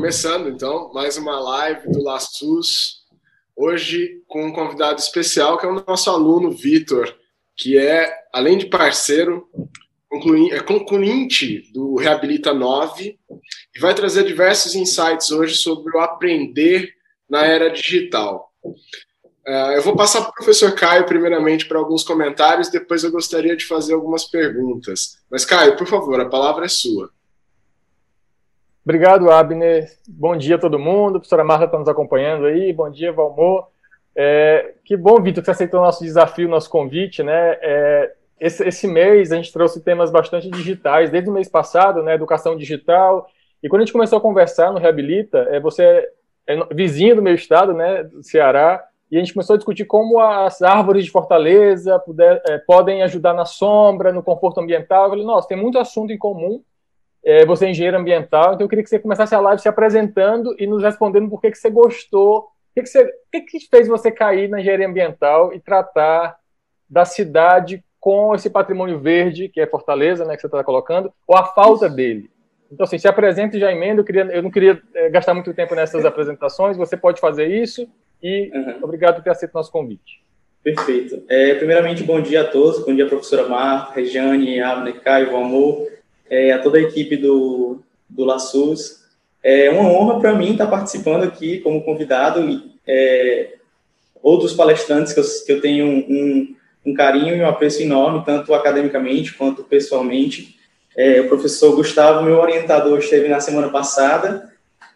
Começando então, mais uma live do LaSUS, hoje com um convidado especial que é o nosso aluno Vitor, que é, além de parceiro, é concluinte do Reabilita 9 e vai trazer diversos insights hoje sobre o aprender na era digital. Uh, eu vou passar para o professor Caio, primeiramente, para alguns comentários, depois eu gostaria de fazer algumas perguntas. Mas, Caio, por favor, a palavra é sua. Obrigado, Abner. Bom dia a todo mundo. A professora Marta está nos acompanhando aí. Bom dia, Valmor. É, que bom, Vitor, que você aceitou o nosso desafio, nosso convite, né? É, esse, esse, mês a gente trouxe temas bastante digitais, desde o mês passado, né? Educação digital. E quando a gente começou a conversar no Reabilita, é, você é vizinho do meu estado, né? Do Ceará, e a gente começou a discutir como as árvores de Fortaleza puder, é, podem ajudar na sombra, no conforto ambiental. Eu falei, nossa, tem muito assunto em comum é, você é engenheiro ambiental, então eu queria que você começasse a live se apresentando e nos respondendo por que, que você gostou, o que, que, você, que, que fez você cair na engenharia ambiental e tratar da cidade com esse patrimônio verde, que é Fortaleza, né, que você está colocando, ou a falta dele. Então, assim, se apresente já emenda, eu, queria, eu não queria é, gastar muito tempo nessas apresentações, você pode fazer isso, e uhum. obrigado por ter aceito o nosso convite. Perfeito. É, primeiramente, bom dia a todos, bom dia, professora Mar, Regiane, Abner, Caio, Amor, é, a toda a equipe do, do LaSUS. É uma honra para mim estar participando aqui como convidado e é, outros palestrantes que eu, que eu tenho um, um, carinho e um apreço enorme, tanto academicamente quanto pessoalmente. É, o professor Gustavo, meu orientador, esteve na semana passada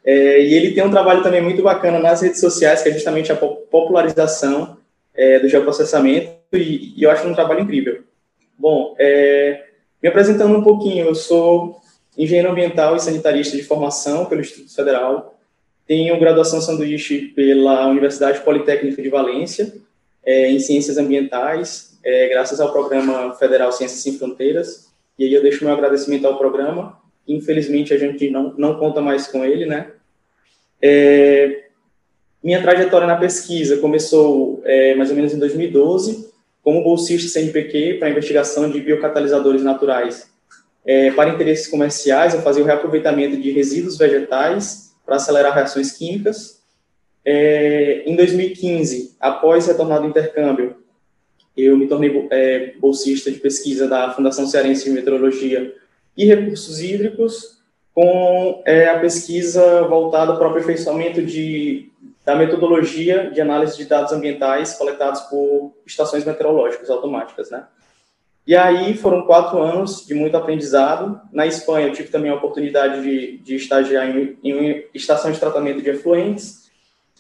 é, e ele tem um trabalho também muito bacana nas redes sociais, que é justamente a popularização é, do geoprocessamento, e, e, eu acho um trabalho incrível. Bom, é, me apresentando um pouquinho, eu sou engenheiro ambiental e sanitarista de formação pelo Instituto Federal, tenho graduação sanduíche pela Universidade Politécnica de Valência, é, em Ciências Ambientais, é, graças ao Programa Federal Ciências Sem Fronteiras, e aí eu deixo meu agradecimento ao programa, infelizmente a gente não, não conta mais com ele, né? É, minha trajetória na pesquisa começou mais ou menos em 2012, como bolsista CNPq para investigação de biocatalisadores naturais. É, para interesses comerciais, eu fazia o reaproveitamento de resíduos vegetais para acelerar reações químicas. É, em 2015, após retornar do intercâmbio, eu me tornei é, bolsista de pesquisa da Fundação Cearense de Meteorologia e Recursos Hídricos, com é, a pesquisa voltada para o aperfeiçoamento de da metodologia de análise de dados ambientais coletados por estações meteorológicas automáticas, né? E aí foram quatro anos de muito aprendizado. Na Espanha eu tive também a oportunidade de, de estagiar em, em uma estação de tratamento de efluentes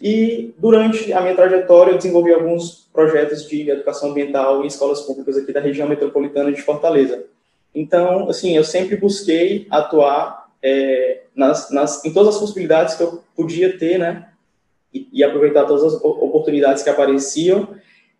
e durante a minha trajetória eu desenvolvi alguns projetos de educação ambiental em escolas públicas aqui da região metropolitana de Fortaleza. Então, assim, eu sempre busquei atuar é, nas, nas, em todas as possibilidades que eu podia ter, né, e, aproveitar todas as oportunidades que apareciam.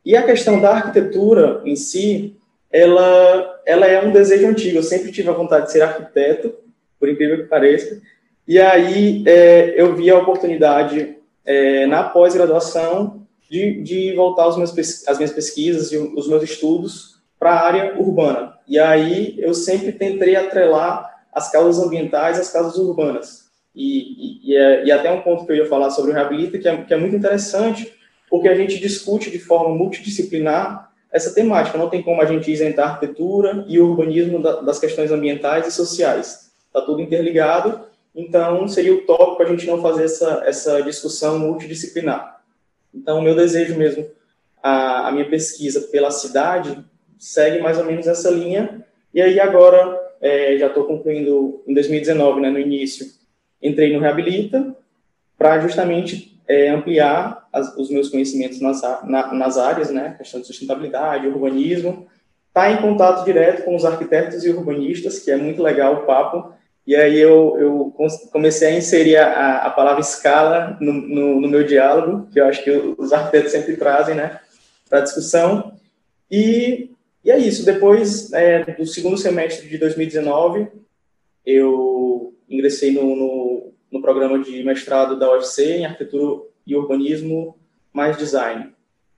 E a questão da arquitetura em si, ela, ela é um desejo antigo. Eu sempre tive a vontade de ser arquiteto, por incrível que pareça. E aí é, eu vi a oportunidade é, na pós-graduação de, de voltar os meus, as minhas pesquisas e os meus estudos para a área urbana. E aí eu sempre tentei atrelar as causas ambientais às causas urbanas. E, e, é, e, até um ponto que eu ia falar sobre o Reabilita, que é, que é muito interessante, porque a gente discute de forma multidisciplinar essa temática. Não tem como a gente isentar a arquitetura e o urbanismo da, das questões ambientais e sociais. Está tudo interligado, então seria utópico a gente não fazer essa, essa discussão multidisciplinar. Então, o meu desejo mesmo, a, a minha pesquisa pela cidade, segue mais ou menos essa linha. E aí, agora, é, já estou concluindo em 2019, né, no início, entrei no Reabilita para justamente é, ampliar as, os meus conhecimentos nas, na, nas áreas, né, questão de sustentabilidade, urbanismo, tá em contato direto com os arquitetos e urbanistas, que é muito legal o papo, e aí eu, eu comecei a inserir a, a palavra escala no, no, no, meu diálogo, que eu acho que os arquitetos sempre trazem, né, para discussão, e, e é isso, depois é, do segundo semestre de 2019, eu ingressei no, no, no, programa de mestrado da UFC em arquitetura e urbanismo mais design.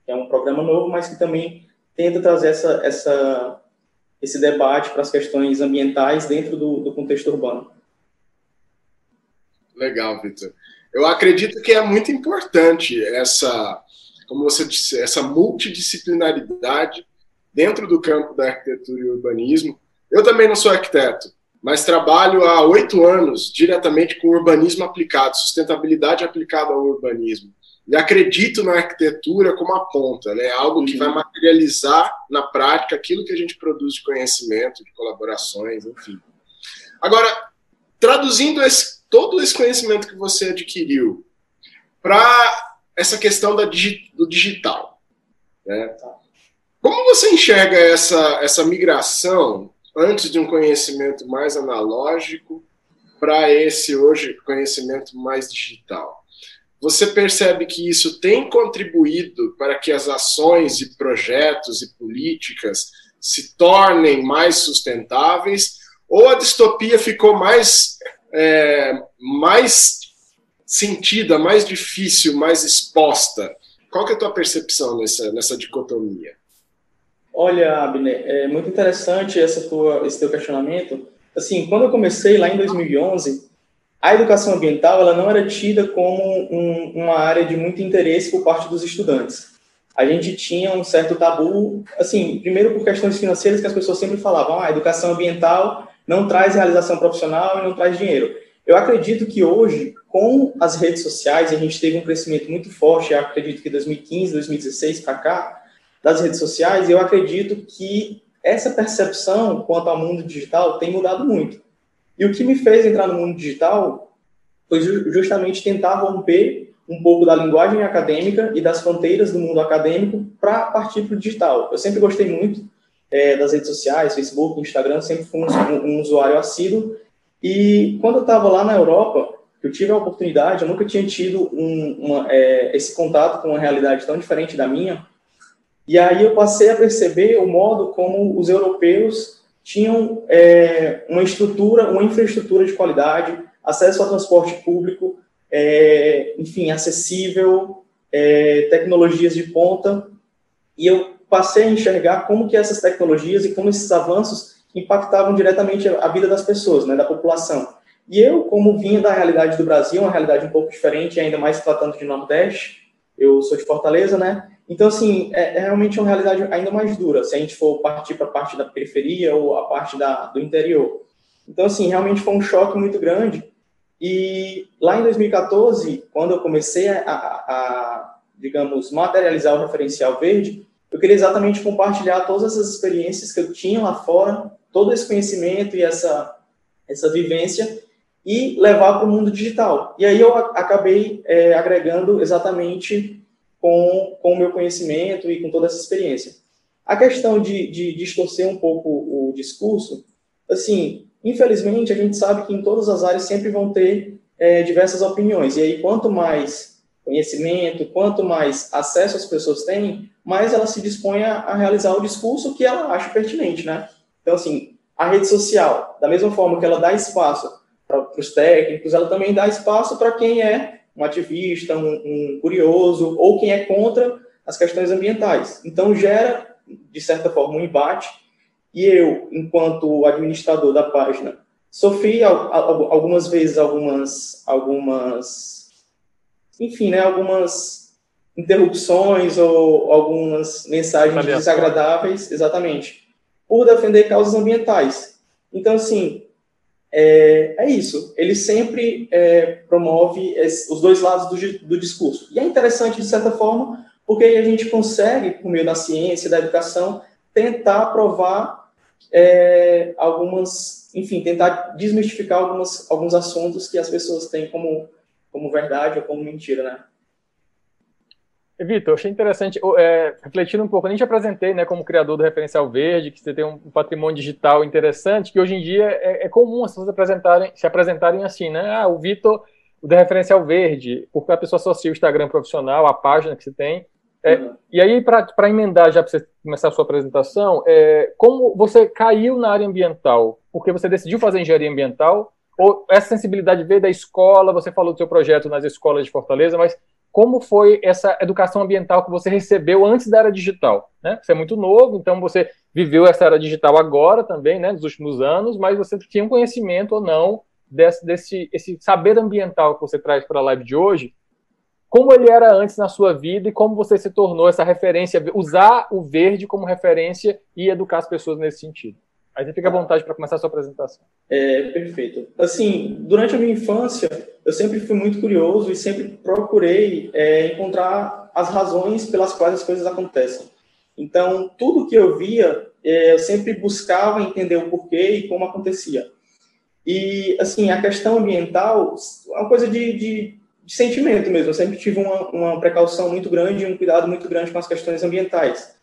É um programa novo, mas que também tenta trazer essa, essa, esse debate para as questões ambientais dentro do, do contexto urbano. Legal, Vitor. Eu acredito que é muito importante essa, como você disse, essa multidisciplinaridade dentro do campo da arquitetura e urbanismo. Eu também não sou arquiteto, mas trabalho há oito anos diretamente com urbanismo aplicado, sustentabilidade aplicada ao urbanismo. E acredito na arquitetura como a ponta, né? algo que vai materializar na prática aquilo que a gente produz de conhecimento, de colaborações, enfim. Agora, traduzindo esse, todo esse conhecimento que você adquiriu para essa questão da, do digital, né? como você enxerga essa, essa migração antes de um conhecimento mais analógico para esse hoje conhecimento mais digital. Você percebe que isso tem contribuído para que as ações e projetos e políticas se tornem mais sustentáveis ou a distopia ficou mais, é, mais sentida, mais difícil, mais exposta? Qual que é a tua percepção nessa, nessa dicotomia? Olha, Abner, é muito interessante essa tua, esse teu questionamento. Assim, quando eu comecei lá em 2011, a educação ambiental ela não era tida como um, uma área de muito interesse por parte dos estudantes. A gente tinha um certo tabu, assim, primeiro por questões financeiras que as pessoas sempre falavam, ah, a educação ambiental não traz realização profissional e não traz dinheiro. Eu acredito que hoje, com as redes sociais, a gente teve um crescimento muito forte, acredito que 2015, 2016 para cá, das redes sociais, eu acredito que essa percepção quanto ao mundo digital tem mudado muito. E o que me fez entrar no mundo digital foi justamente tentar romper um pouco da linguagem acadêmica e das fronteiras do mundo acadêmico para partir para o digital. Eu sempre gostei muito é, das redes sociais, Facebook, Instagram, sempre fui um, um usuário assíduo. E quando eu estava lá na Europa, eu tive a oportunidade, eu nunca tinha tido um, uma, é, esse contato com uma realidade tão diferente da minha, e aí eu passei a perceber o modo como os europeus tinham é, uma estrutura, uma infraestrutura de qualidade, acesso ao transporte público, é, enfim, acessível, é, tecnologias de ponta, e eu passei a enxergar como que essas tecnologias e como esses avanços impactavam diretamente a vida das pessoas, né, da população. E eu, como vinha da realidade do Brasil, uma realidade um pouco diferente, ainda mais tratando de Nordeste, eu sou de Fortaleza, né, então, assim, é, é, realmente uma realidade ainda mais dura, se a gente for partir para a parte da periferia ou a parte da, do interior. Então, assim, realmente foi um choque muito grande. E lá em 2014, quando eu comecei a, a, a digamos, materializar o referencial verde, eu queria exatamente compartilhar todas essas experiências que eu tinha lá fora, todo esse conhecimento e essa, essa vivência, e levar para o mundo digital. E aí eu acabei é, agregando exatamente com, com o meu conhecimento e com toda essa experiência. A questão de, de distorcer um pouco o discurso, assim, infelizmente a gente sabe que em todas as áreas sempre vão ter é, diversas opiniões, e aí quanto mais conhecimento, quanto mais acesso as pessoas têm, mais ela se dispõe a, realizar o discurso que ela acha pertinente, né? Então, assim, a rede social, da mesma forma que ela dá espaço para os técnicos, ela também dá espaço para quem é um ativista, um, um curioso, ou quem é contra as questões ambientais. Então, gera, de certa forma, um embate, e eu, enquanto administrador da página, sofri algumas vezes algumas, algumas enfim, né, algumas interrupções ou algumas mensagens desagradáveis, exatamente, por defender causas ambientais. Então, assim, é, é isso. Ele sempre é, promove os dois lados do, do discurso. E é interessante, de certa forma, porque a gente consegue, por meio da ciência, da educação, tentar provar é, algumas, enfim, tentar desmistificar algumas, alguns assuntos que as pessoas têm como, como verdade ou como mentira, né? Vitor, achei interessante, é, refletindo um pouco, a gente apresentei né, como criador do Referencial Verde, que você tem um patrimônio digital interessante, que hoje em dia é, é comum as pessoas apresentarem, se apresentarem assim, né? Ah, o Vitor, o do Referencial Verde, porque a pessoa associa o Instagram profissional, a página que você tem. É, uhum. E aí, para emendar já para você começar a sua apresentação, é, como você caiu na área ambiental? Porque você decidiu fazer engenharia ambiental? Ou essa sensibilidade veio da escola? Você falou do seu projeto nas escolas de Fortaleza, mas como foi essa educação ambiental que você recebeu antes da era digital. Né? Você é muito novo, então você viveu essa era digital agora também, né, nos últimos anos, mas você tinha um conhecimento ou não desse, desse esse saber ambiental que você traz para a live de hoje, como ele era antes na sua vida e como você se tornou essa referência, usar o verde como referência e educar as pessoas nesse sentido. Aí você fica à vontade para começar a sua apresentação. É, perfeito. Assim, durante a minha infância, eu sempre fui muito curioso e sempre procurei é, encontrar as razões pelas quais as coisas acontecem. Então, tudo que eu via, é, eu sempre buscava entender o porquê e como acontecia. E, assim, a questão ambiental é uma coisa de, de, de sentimento mesmo. Eu sempre tive uma, uma precaução muito grande e um cuidado muito grande com as questões ambientais.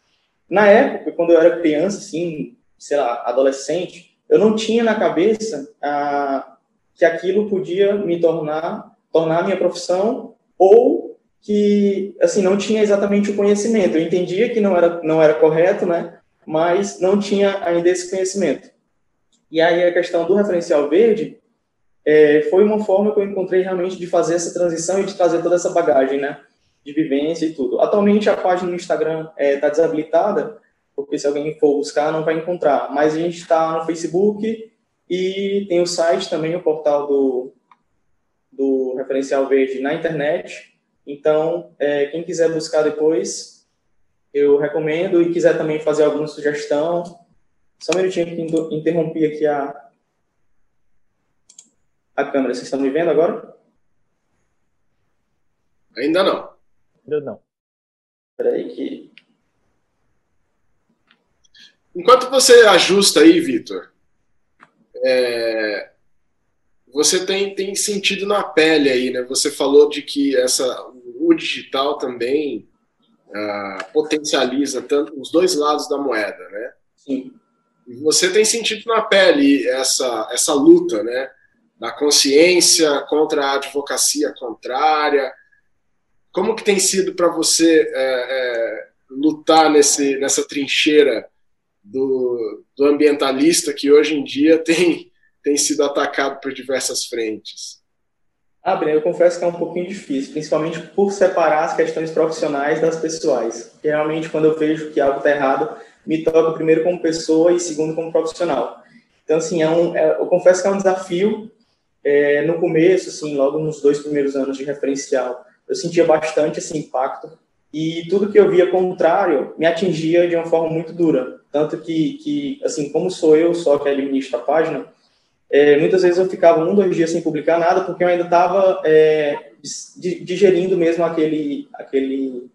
Na época, quando eu era criança, assim, sei lá, adolescente, eu não tinha na cabeça ah, que aquilo podia me tornar, tornar minha profissão ou que, assim, não tinha exatamente o conhecimento. Eu entendia que não era, não era correto, né? Mas não tinha ainda esse conhecimento. E aí a questão do referencial verde é, foi uma forma que eu encontrei realmente de fazer essa transição e de trazer toda essa bagagem, né? De vivência e tudo. Atualmente a página no Instagram está é, tá desabilitada, porque se alguém for buscar não vai encontrar. Mas a gente está no Facebook e tem o site também, o portal do, do Referencial Verde na internet. Então, é, quem quiser buscar depois, eu recomendo e quiser também fazer alguma sugestão, só um minutinho que interrompi aqui a, a câmera. Vocês estão me vendo agora? Ainda não. Ainda não. Espera aí que Enquanto você ajusta aí, Vitor, é, você tem, tem sentido na pele aí, né? Você falou de que essa, o digital também uh, potencializa tanto os dois lados da moeda, né? Sim. E você tem sentido na pele essa, essa luta, né? Da consciência contra a advocacia contrária. Como que tem sido para você é, é, lutar nesse, nessa trincheira do, do ambientalista que hoje em dia tem, tem sido atacado por diversas frentes? Ah, Breno, eu confesso que é um pouquinho difícil, principalmente por separar as questões profissionais das pessoais. Porque, realmente, quando eu vejo que algo está errado, me toca primeiro como pessoa e segundo como profissional. Então, assim, é um, é, eu confesso que é um desafio. É, no começo, assim, logo nos dois primeiros anos de referencial, eu sentia bastante esse impacto e tudo que eu via contrário me atingia de uma forma muito dura. Tanto que, que assim, como sou eu só que administro a página, é, muitas vezes eu ficava um, dois dias sem publicar nada, porque eu ainda estava é, digerindo mesmo aquele, aquele,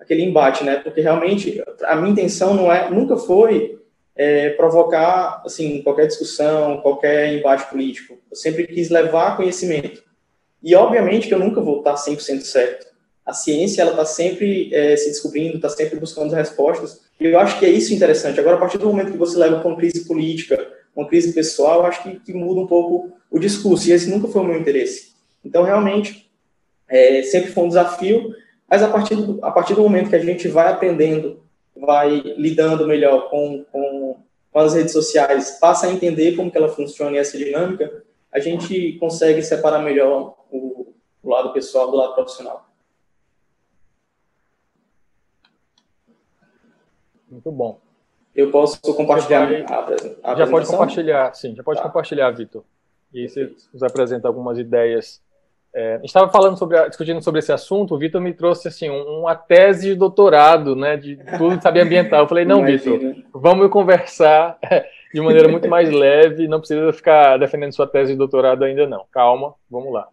aquele embate, né? Porque realmente a minha intenção não é, nunca foi é, provocar assim qualquer discussão, qualquer embate político. Eu sempre quis levar conhecimento. E obviamente que eu nunca vou estar 100% certo a ciência ela está sempre é, se descobrindo, está sempre buscando respostas. E eu acho que é isso interessante. Agora, a partir do momento que você leva para uma crise política, uma crise pessoal, acho que, que, muda um pouco o discurso. E esse nunca foi o meu interesse. Então, realmente, é, sempre foi um desafio. Mas a partir, do, a partir do momento que a gente vai aprendendo, vai lidando melhor com, com, com as redes sociais, passa a entender como que ela funciona e essa dinâmica, a gente consegue separar melhor o, o lado pessoal do lado profissional. Muito bom. Eu posso compartilhar a, a Já pode compartilhar, sim, já pode tá. compartilhar, Vitor. E você nos apresenta algumas ideias. É, a gente estava falando sobre, discutindo sobre esse assunto, o Vitor me trouxe assim uma tese de doutorado, né, de tudo de saber ambiental. Eu falei, não, Vitor, vamos conversar de maneira muito mais leve, não precisa ficar defendendo sua tese de doutorado ainda não. Calma, vamos lá.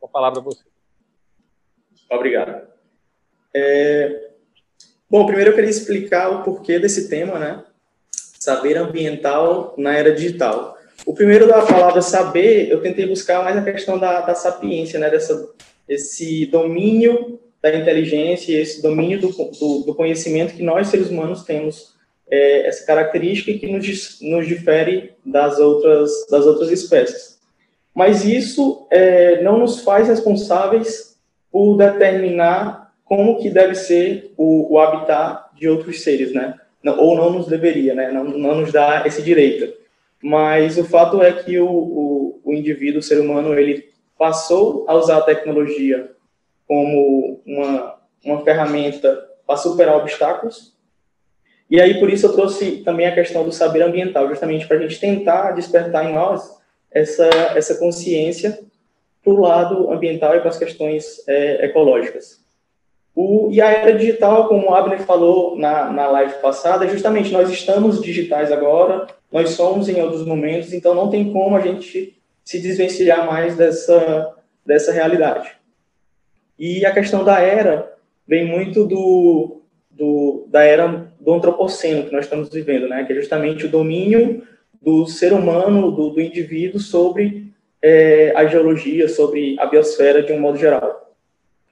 Vou falar para você. Obrigado. É, Bom, primeiro eu queria explicar o porquê desse tema, né? Saber ambiental na era digital. O primeiro da palavra saber, eu tentei buscar mais a questão da, da sapiência, né? Dessa, esse domínio da inteligência, esse domínio do, do, do conhecimento que nós, seres humanos, temos é, essa característica que nos, nos difere das outras, das outras espécies. Mas isso é, não nos faz responsáveis por determinar como que deve ser o, o habitat de outros seres, né? Não, ou não nos deveria, né? Não, não nos dá esse direito. Mas o fato é que o, o, o indivíduo, o ser humano, ele passou a usar a tecnologia como uma, uma ferramenta para superar obstáculos. E aí, por isso, eu trouxe também a questão do saber ambiental, justamente para a gente tentar despertar em nós essa, essa consciência para o lado ambiental e para as questões é, ecológicas. O, e a era digital, como o Abner falou na, na live passada, é justamente nós estamos digitais agora, nós somos em outros momentos, então não tem como a gente se desvencilhar mais dessa, dessa realidade. E a questão da era vem muito do, do, da era do antropoceno que nós estamos vivendo, né? que é justamente o domínio do ser humano, do, do indivíduo sobre é, a geologia, sobre a biosfera de um modo geral.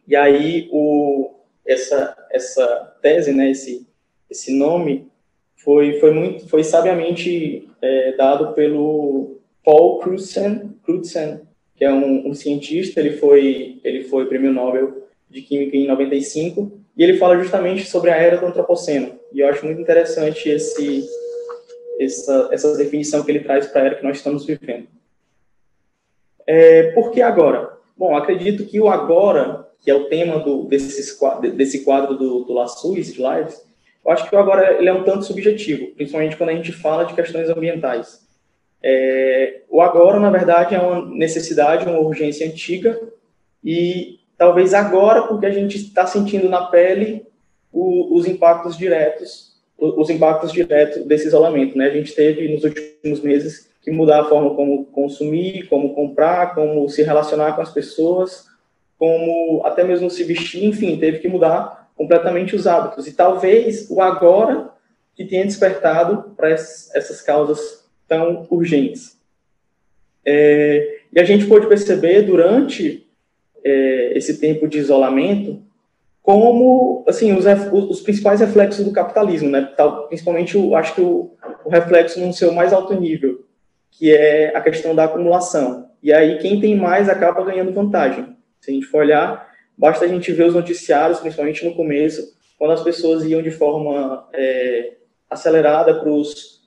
E aí o, essa, essa tese, né, esse, esse nome, foi, foi, muito, foi sabiamente é, dado pelo Paul Crutzen, Crutzen que é um, um, cientista, ele foi, ele foi prêmio Nobel de Química em 95, e ele fala justamente sobre a era do antropoceno. E eu acho muito interessante esse, essa, essa definição que ele traz para a era que nós estamos vivendo. É, por que agora? Bom, acredito que o agora, que é o tema do, desses, desse quadro do, do Lassus, de Lives, eu acho que agora ele é um tanto subjetivo, principalmente quando a gente fala de questões ambientais. É, o agora, na verdade, é uma necessidade, uma urgência antiga, e talvez agora, porque a gente está sentindo na pele o, os impactos diretos, os impactos diretos desse isolamento. Né? A gente teve, nos últimos meses, que mudar a forma como consumir, como comprar, como se relacionar com as pessoas, como até mesmo se vestir, enfim, teve que mudar completamente os hábitos. E talvez o agora que tenha despertado para essas causas tão urgentes. É, e a gente pôde perceber durante é, esse tempo de isolamento como assim os, os, principais reflexos do capitalismo, né? Principalmente, eu acho que o, o reflexo no seu mais alto nível, que é a questão da acumulação. E aí quem tem mais acaba ganhando vantagem. Se a gente for olhar, basta a gente ver os noticiários, principalmente no começo, quando as pessoas iam de forma é, acelerada para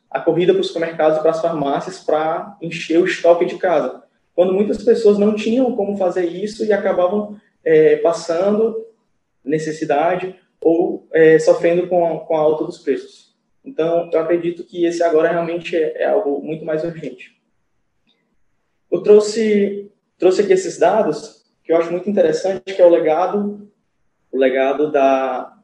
a corrida para os supermercados e para as farmácias para encher o estoque de casa. Quando muitas pessoas não tinham como fazer isso e acabavam é, passando necessidade ou é, sofrendo com a, com a alta dos preços. Então, eu acredito que esse agora realmente é, é algo muito mais urgente. Eu trouxe, trouxe aqui esses dados que eu acho muito interessante, que é o legado, o legado da,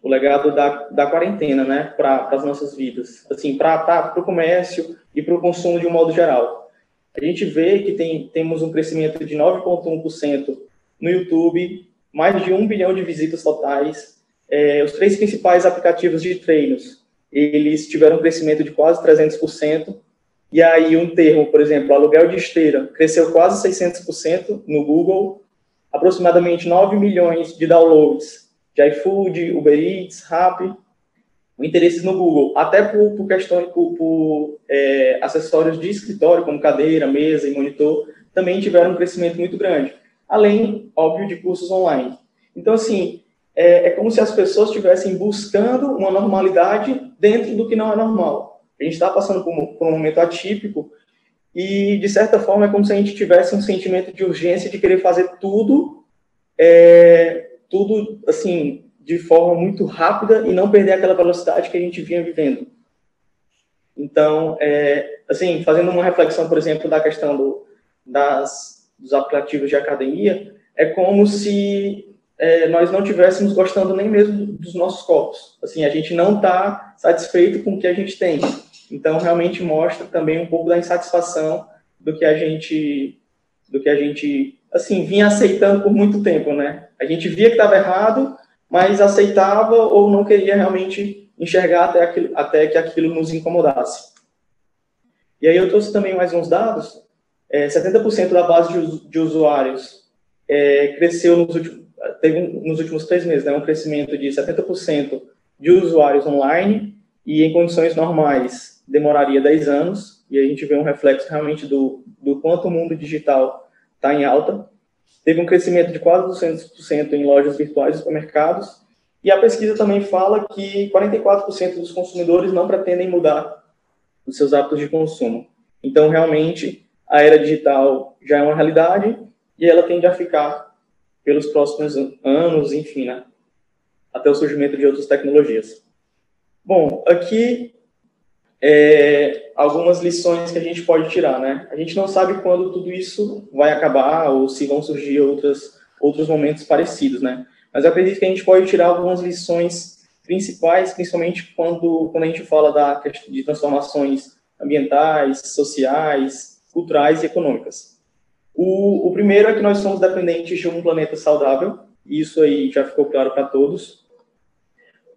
o legado da, da quarentena, né, para as nossas vidas, assim, para o comércio e para o consumo de um modo geral. A gente vê que tem, temos um crescimento de 9,1% no YouTube, mais de um bilhão de visitas totais. É, os três principais aplicativos de treinos, eles tiveram um crescimento de quase 300%. E aí um termo, por exemplo, aluguel de esteira, cresceu quase 600% no Google, aproximadamente 9 milhões de downloads de iFood, Uber Eats, Rappi, o interesse no Google, até por, por questões, por, por é, acessórios de escritório, como cadeira, mesa e monitor, também tiveram um crescimento muito grande além, óbvio, de cursos online. Então, assim, é, é como se as pessoas estivessem buscando uma normalidade dentro do que não é normal. A gente está passando por um, por um momento atípico e, de certa forma, é como se a gente tivesse um sentimento de urgência de querer fazer tudo, é, tudo, assim, de forma muito rápida e não perder aquela velocidade que a gente vinha vivendo. Então, é, assim, fazendo uma reflexão, por exemplo, da questão do, das, dos aplicativos de academia, é como se é, nós não estivéssemos gostando nem mesmo dos nossos corpos. Assim, a gente não está satisfeito com o que a gente tem. Então, realmente mostra também um pouco da insatisfação do que a gente, do que a gente, assim, vinha aceitando por muito tempo, né? A gente via que estava errado, mas aceitava ou não queria realmente enxergar até, aquilo, até que aquilo nos incomodasse. E aí eu trouxe também mais uns dados é, 70% da base de, de usuários é, cresceu nos últimos, teve nos últimos três meses, né, um crescimento de 70% de usuários online e em condições normais demoraria 10 anos, e a gente vê um reflexo realmente do, do quanto o mundo digital está em alta. Teve um crescimento de quase 200% em lojas virtuais e supermercados, e a pesquisa também fala que 44% dos consumidores não pretendem mudar os seus hábitos de consumo. Então, realmente, a era digital já é uma realidade e ela tende a ficar pelos próximos anos, enfim, né? até o surgimento de outras tecnologias. Bom, aqui é, algumas lições que a gente pode tirar, né? A gente não sabe quando tudo isso vai acabar ou se vão surgir outras, outros momentos parecidos, né? Mas eu acredito que a gente pode tirar algumas lições principais, principalmente quando, quando a gente fala da, de transformações ambientais, sociais, culturais e econômicas. O, o primeiro é que nós somos dependentes de um planeta saudável, isso aí já ficou claro para todos.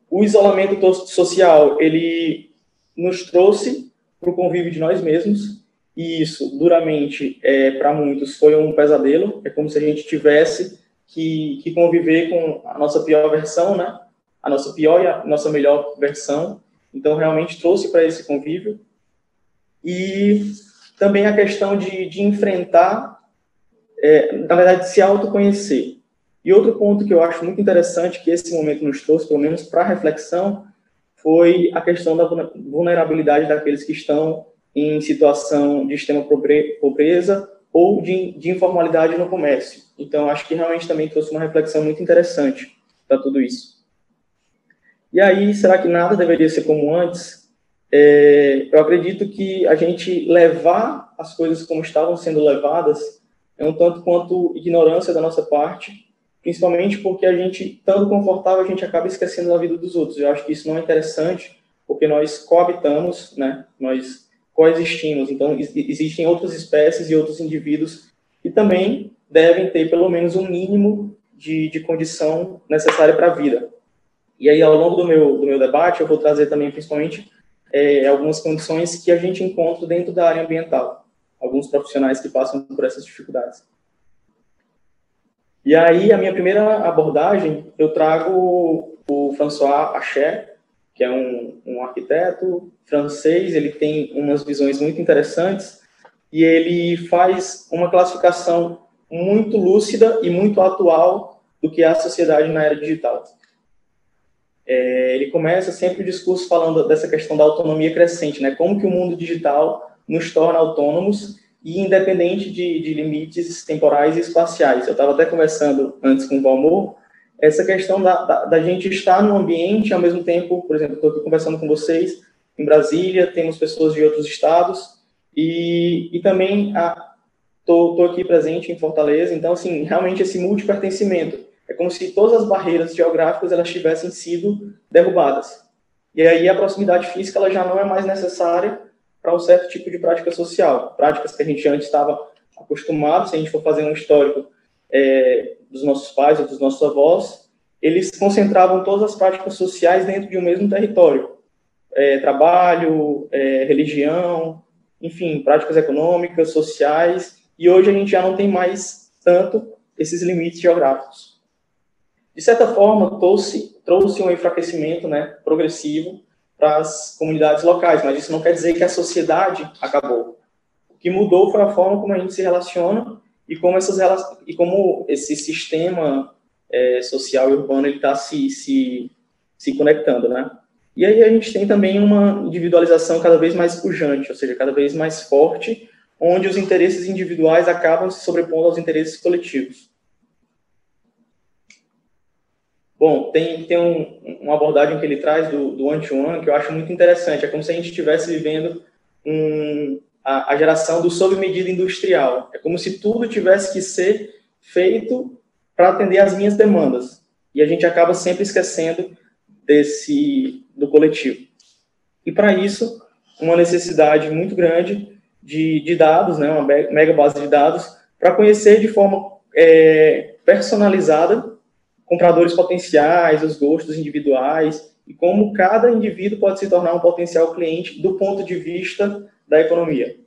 O isolamento social, ele nos trouxe para o convívio de nós mesmos, e isso, duramente, é, para muitos, foi um pesadelo. É como se a gente tivesse que, que conviver com a nossa pior versão, né? A nossa pior e a nossa melhor versão. Então, realmente trouxe para esse convívio. E também a questão de, de enfrentar, é, na verdade, se autoconhecer. E outro ponto que eu acho muito interessante que esse momento nos trouxe, pelo menos para reflexão, foi a questão da vulnerabilidade daqueles que estão em situação de extrema pobreza ou de, de informalidade no comércio. Então, acho que realmente também trouxe uma reflexão muito interessante para tudo isso. E aí, será que nada deveria ser como antes? É, eu acredito que a gente levar as coisas como estavam sendo levadas é um tanto quanto ignorância da nossa parte principalmente porque a gente, estando confortável, a gente acaba esquecendo da vida dos outros. Eu acho que isso não é interessante, porque nós coabitamos, né? Nós coexistimos. Então, existem outras espécies e outros indivíduos que também devem ter pelo menos um mínimo de, de condição necessária para a vida. E aí, ao longo do meu, do meu debate, eu vou trazer também, principalmente, é, algumas condições que a gente encontra dentro da área ambiental. Alguns profissionais que passam por essas dificuldades. E aí, a minha primeira abordagem, eu trago o François Achet, que é um, um arquiteto francês, ele tem umas visões muito interessantes e ele faz uma classificação muito lúcida e muito atual do que é a sociedade na era digital. É, ele começa sempre o discurso falando dessa questão da autonomia crescente, né? Como que o mundo digital nos torna autônomos e independente de, de limites temporais e espaciais. Eu estava até conversando antes com o Valmor, essa questão da, da, da, gente estar no ambiente ao mesmo tempo, por exemplo, estou aqui conversando com vocês em Brasília, temos pessoas de outros estados, e, e também estou aqui presente em Fortaleza, então, assim, realmente esse multipertencimento, é como se todas as barreiras geográficas elas tivessem sido derrubadas. E aí a proximidade física ela já não é mais necessária para um certo tipo de prática social. Práticas que a gente antes estava acostumado, se a gente for fazer um histórico é, dos nossos pais ou dos nossos avós, eles concentravam todas as práticas sociais dentro de um mesmo território. É, trabalho, é, religião, enfim, práticas econômicas, sociais, e hoje a gente já não tem mais tanto esses limites geográficos. De certa forma, trouxe, trouxe um enfraquecimento né, progressivo para as comunidades locais, mas isso não quer dizer que a sociedade acabou. O que mudou foi a forma como a gente se relaciona e como, essas, e como esse sistema é, social e urbano está se, se, se conectando, né? E aí a gente tem também uma individualização cada vez mais pujante, ou seja, cada vez mais forte, onde os interesses individuais acabam se sobrepondo aos interesses coletivos. Bom, tem, tem um, uma abordagem que ele traz do, do one-to-one que eu acho muito interessante. É como se a gente estivesse vivendo um, a, a, geração do sob medida industrial. É como se tudo tivesse que ser feito para atender às minhas demandas. E a gente acaba sempre esquecendo desse do coletivo. E para isso, uma necessidade muito grande de, de dados, né, uma mega base de dados, para conhecer de forma é, personalizada compradores potenciais, os gostos individuais e como cada indivíduo pode se tornar um potencial cliente do ponto de vista da economia.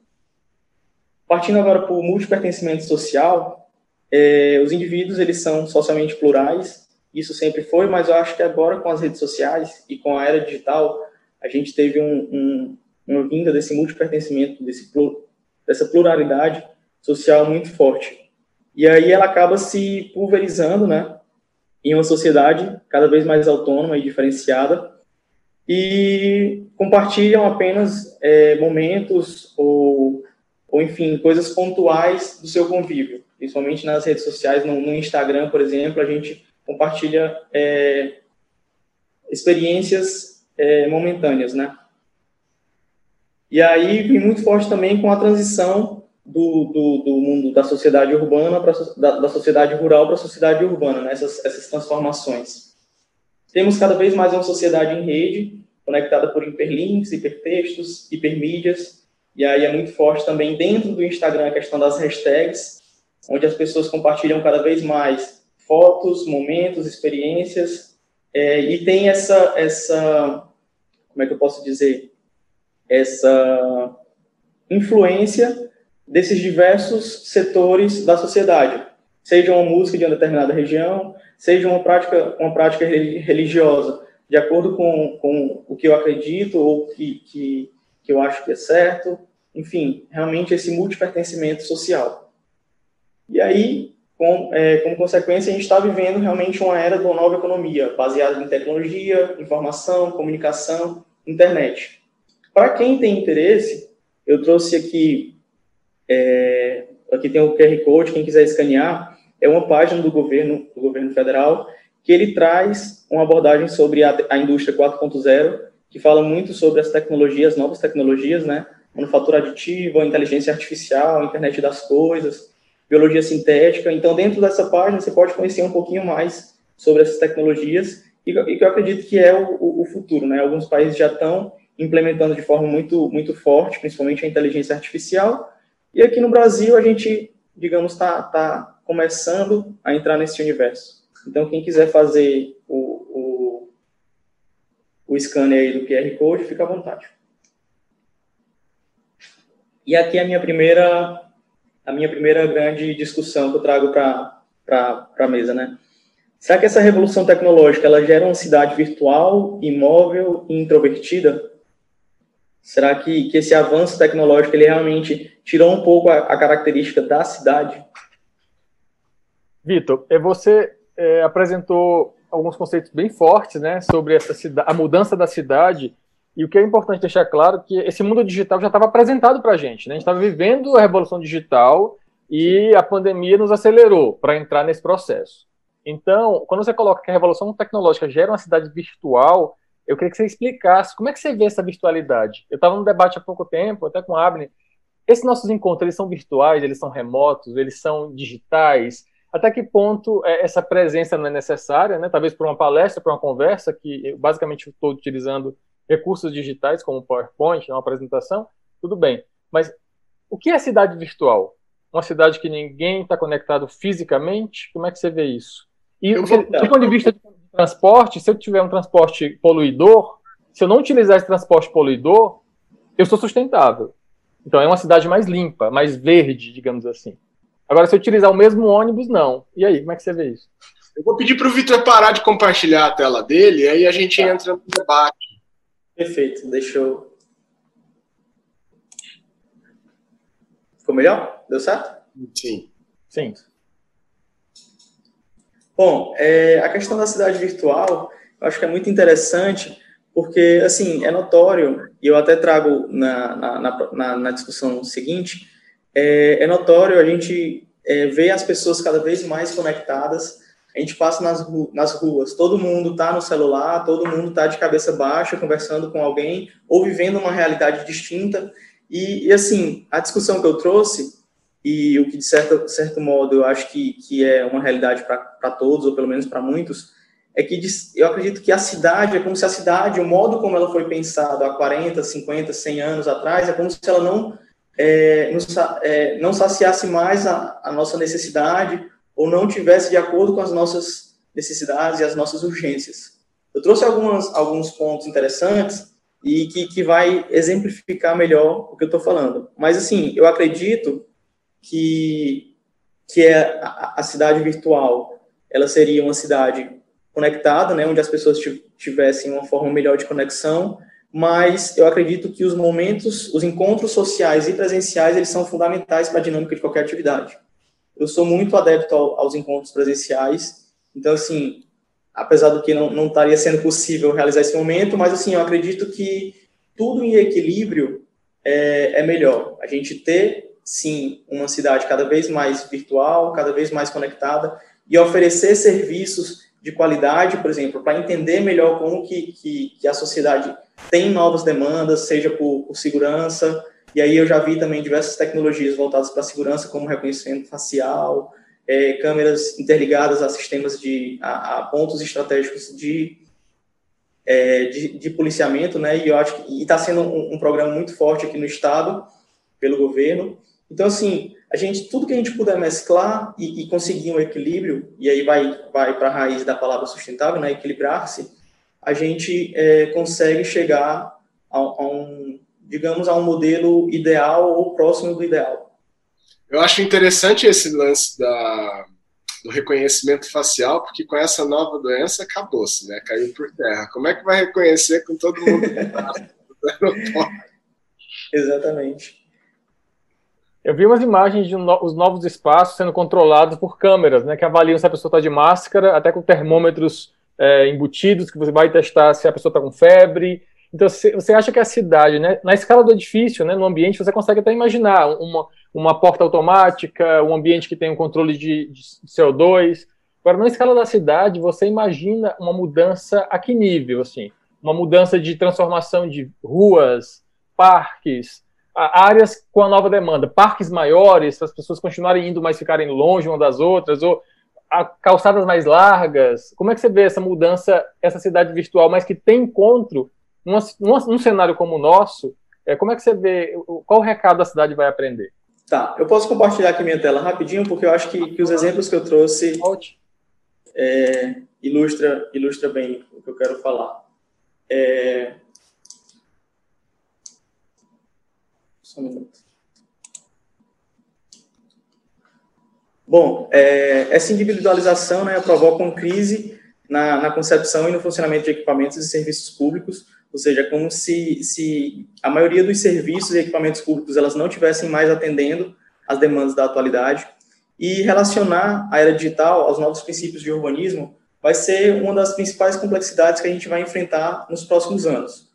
Partindo agora para o multipertencimento social, é, os indivíduos eles são socialmente plurais, isso sempre foi, mas eu acho que agora com as redes sociais e com a era digital, a gente teve um, um, uma vinda desse multipertencimento, desse, dessa pluralidade social muito forte. E aí ela acaba se pulverizando, né, em uma sociedade cada vez mais autônoma e diferenciada e compartilham apenas é, momentos ou, ou, enfim, coisas pontuais do seu convívio, principalmente nas redes sociais, no, no Instagram, por exemplo, a gente compartilha é, experiências é, momentâneas, né? E aí vem muito forte também com a transição do, do, do mundo da sociedade urbana para da, da, sociedade rural para a sociedade urbana, né? essas, essas transformações. Temos cada vez mais uma sociedade em rede, conectada por hiperlinks, hipertextos, hipermídias, e aí é muito forte também dentro do Instagram a questão das hashtags, onde as pessoas compartilham cada vez mais fotos, momentos, experiências, é, e tem essa, essa, como é que eu posso dizer, essa influência desses diversos setores da sociedade, seja uma música de uma determinada região, seja uma prática, uma prática religiosa, de acordo com, com o que eu acredito ou que, que, que eu acho que é certo, enfim, realmente esse multipertencimento social. E aí, com, é, como consequência, a gente está vivendo realmente uma era de uma nova economia, baseada em tecnologia, informação, comunicação, internet. Para quem tem interesse, eu trouxe aqui, é, aqui tem o QR Code, quem quiser escanear, é uma página do governo, do governo federal, que ele traz uma abordagem sobre a, a indústria 4.0, que fala muito sobre as tecnologias, novas tecnologias, né? Manufatura aditiva, inteligência artificial, internet das coisas, biologia sintética. Então, dentro dessa página, você pode conhecer um pouquinho mais sobre essas tecnologias e, que eu acredito que é o, o futuro, né? Alguns países já estão implementando de forma muito, muito forte, principalmente a inteligência artificial. E aqui no Brasil, a gente, digamos, está tá começando a entrar nesse universo. Então, quem quiser fazer o, o, o scanner aí do QR Code, fica à vontade. E aqui é a minha primeira, a minha primeira grande discussão que eu trago para a mesa, né? Será que essa revolução tecnológica ela gera uma cidade virtual, imóvel e introvertida? Será que, que esse avanço tecnológico ele realmente tirou um pouco a, a característica da cidade? Vitor, é, você é, apresentou alguns conceitos bem fortes, né, sobre essa a mudança da cidade. E o que é importante deixar claro é que esse mundo digital já estava apresentado para a gente. Né? A gente estava vivendo a revolução digital e a pandemia nos acelerou para entrar nesse processo. Então, quando você coloca que a revolução tecnológica gera uma cidade virtual, eu queria que você explicasse como é que você vê essa virtualidade. Eu estava num debate há pouco tempo, até com a Abner. Esses nossos encontros, eles são virtuais, eles são remotos, eles são digitais? Até que ponto é, essa presença não é necessária, né? Talvez para uma palestra, para uma conversa, que eu, basicamente estou utilizando recursos digitais como PowerPoint, uma apresentação, tudo bem. Mas o que é cidade virtual? Uma cidade que ninguém está conectado fisicamente? Como é que você vê isso? E do ponto de vista de transporte, se eu tiver um transporte poluidor, se eu não utilizar esse transporte poluidor, eu sou sustentável. Então é uma cidade mais limpa, mais verde, digamos assim. Agora, se eu utilizar o mesmo ônibus, não. E aí, como é que você vê isso? Eu vou pedir para o Vitor parar de compartilhar a tela dele, e aí a gente tá. entra no debate. Perfeito, deixa eu. Ficou melhor? Deu certo? Sim. Sim. Bom, é, a questão da cidade virtual, eu acho que é muito interessante, porque, assim, é notório, e eu até trago na, na, na, na discussão seguinte, é, é, notório a gente é, ver as pessoas cada vez mais conectadas, a gente passa nas, ru nas ruas, todo mundo está no celular, todo mundo está de cabeça baixa, conversando com alguém, ou vivendo uma realidade distinta, e, e assim, a discussão que eu trouxe e o que, de certo, certo modo, eu acho que, que é uma realidade para todos, ou pelo menos para muitos, é que eu acredito que a cidade é como se a cidade, o modo como ela foi pensada há 40, 50, 100 anos atrás, é como se ela não, é, não, é, não saciasse mais a, a nossa necessidade ou não tivesse de acordo com as nossas necessidades e as nossas urgências. Eu trouxe algumas, alguns pontos interessantes e que, que vai exemplificar melhor o que eu estou falando. Mas, assim, eu acredito que, que é a, a, cidade virtual, ela seria uma cidade conectada, né, onde as pessoas tivessem uma forma melhor de conexão, mas eu acredito que os momentos, os encontros sociais e presenciais, eles são fundamentais para a dinâmica de qualquer atividade. Eu sou muito adepto ao, aos encontros presenciais, então, assim, apesar do que não, não estaria sendo possível realizar esse momento, mas, assim, eu acredito que tudo em equilíbrio é, é melhor. A gente ter sim, uma cidade cada vez mais virtual, cada vez mais conectada e oferecer serviços de qualidade, por exemplo, para entender melhor como que, que, que, a sociedade tem novas demandas, seja por, por segurança, e aí eu já vi também diversas tecnologias voltadas para segurança, como reconhecimento facial, é, câmeras interligadas a sistemas de a, a pontos estratégicos de, é, de, de, policiamento, né? E eu acho que está sendo um, um, programa muito forte aqui no estado pelo governo. Então assim, a gente tudo que a gente puder mesclar e, e conseguir um equilíbrio e aí vai vai para a raiz da palavra sustentável, né? Equilibrar-se, a gente é, consegue chegar a, a um digamos, a um modelo ideal ou próximo do ideal. Eu acho interessante esse lance da, do reconhecimento facial, porque com essa nova doença acabou-se, né? Caiu por terra. Como é que vai reconhecer com todo mundo? Exatamente. Eu vi umas imagens de no, os novos espaços sendo controlados por câmeras, né, que avaliam se a pessoa está de máscara, até com termômetros é, embutidos, que você vai testar se a pessoa está com febre, então, você acha que a cidade, né, na escala do edifício, né, no ambiente, você consegue até imaginar uma, uma porta automática, um ambiente que tem um controle de, de CO2. Agora, na escala da cidade, você imagina uma mudança a que nível? Assim? Uma mudança de transformação de ruas, parques, áreas com a nova demanda, parques maiores, para as pessoas continuarem indo, mas ficarem longe uma das outras, ou calçadas mais largas. Como é que você vê essa mudança, essa cidade virtual, mas que tem encontro num, num cenário como o nosso, é, como é que você vê, qual o recado a cidade vai aprender? Tá, eu posso compartilhar aqui minha tela rapidinho, porque eu acho que, que os exemplos que eu trouxe é, ilustra, ilustra bem o que eu quero falar. É... um minuto. Bom, é, essa individualização né, provoca uma crise na, na concepção e no funcionamento de equipamentos e serviços públicos, ou seja, como se, se a maioria dos serviços e equipamentos públicos elas não tivessem mais atendendo às demandas da atualidade. E relacionar a era digital aos novos princípios de urbanismo vai ser uma das principais complexidades que a gente vai enfrentar nos próximos anos.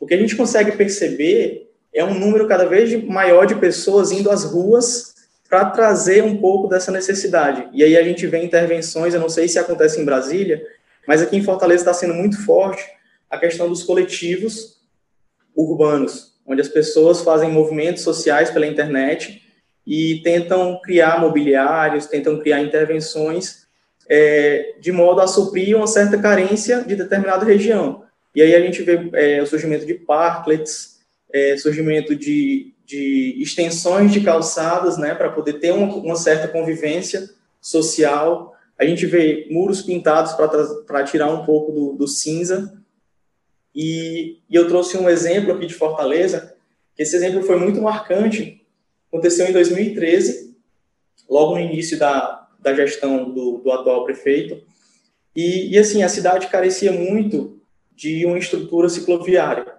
O que a gente consegue perceber é um número cada vez maior de pessoas indo às ruas para trazer um pouco dessa necessidade. E aí a gente vê intervenções, eu não sei se acontece em Brasília, mas aqui em Fortaleza está sendo muito forte, a questão dos coletivos urbanos, onde as pessoas fazem movimentos sociais pela internet e tentam criar mobiliários, tentam criar intervenções é, de modo a suprir uma certa carência de determinada região. E aí a gente vê é, o surgimento de parklets, é, surgimento de, de extensões de calçadas, né, para poder ter uma, uma, certa convivência social. A gente vê muros pintados para tirar um pouco do, do cinza e, e, eu trouxe um exemplo aqui de Fortaleza, que esse exemplo foi muito marcante. Aconteceu em 2013, logo no início da, da gestão do, do atual prefeito. E, e, assim, a cidade carecia muito de uma estrutura cicloviária.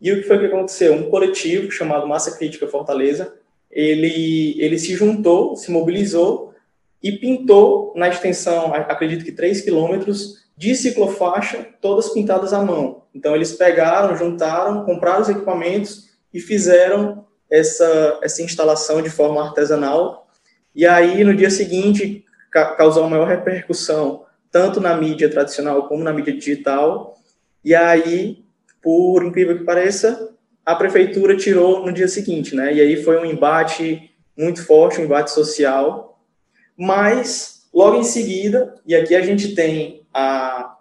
E o que foi que aconteceu? Um coletivo chamado Massa Crítica Fortaleza, ele, ele se juntou, se mobilizou e pintou na extensão, acredito que 3 quilômetros, de ciclofaixa, todas pintadas à mão. Então, eles pegaram, juntaram, compraram os equipamentos e fizeram essa, essa instalação de forma artesanal. E aí, no dia seguinte, ca causou maior repercussão, tanto na mídia tradicional como na mídia digital. E aí, por incrível que pareça, a prefeitura tirou no dia seguinte, né? E aí foi um embate muito forte, um embate social. Mas, logo em seguida, e aqui a gente tem a,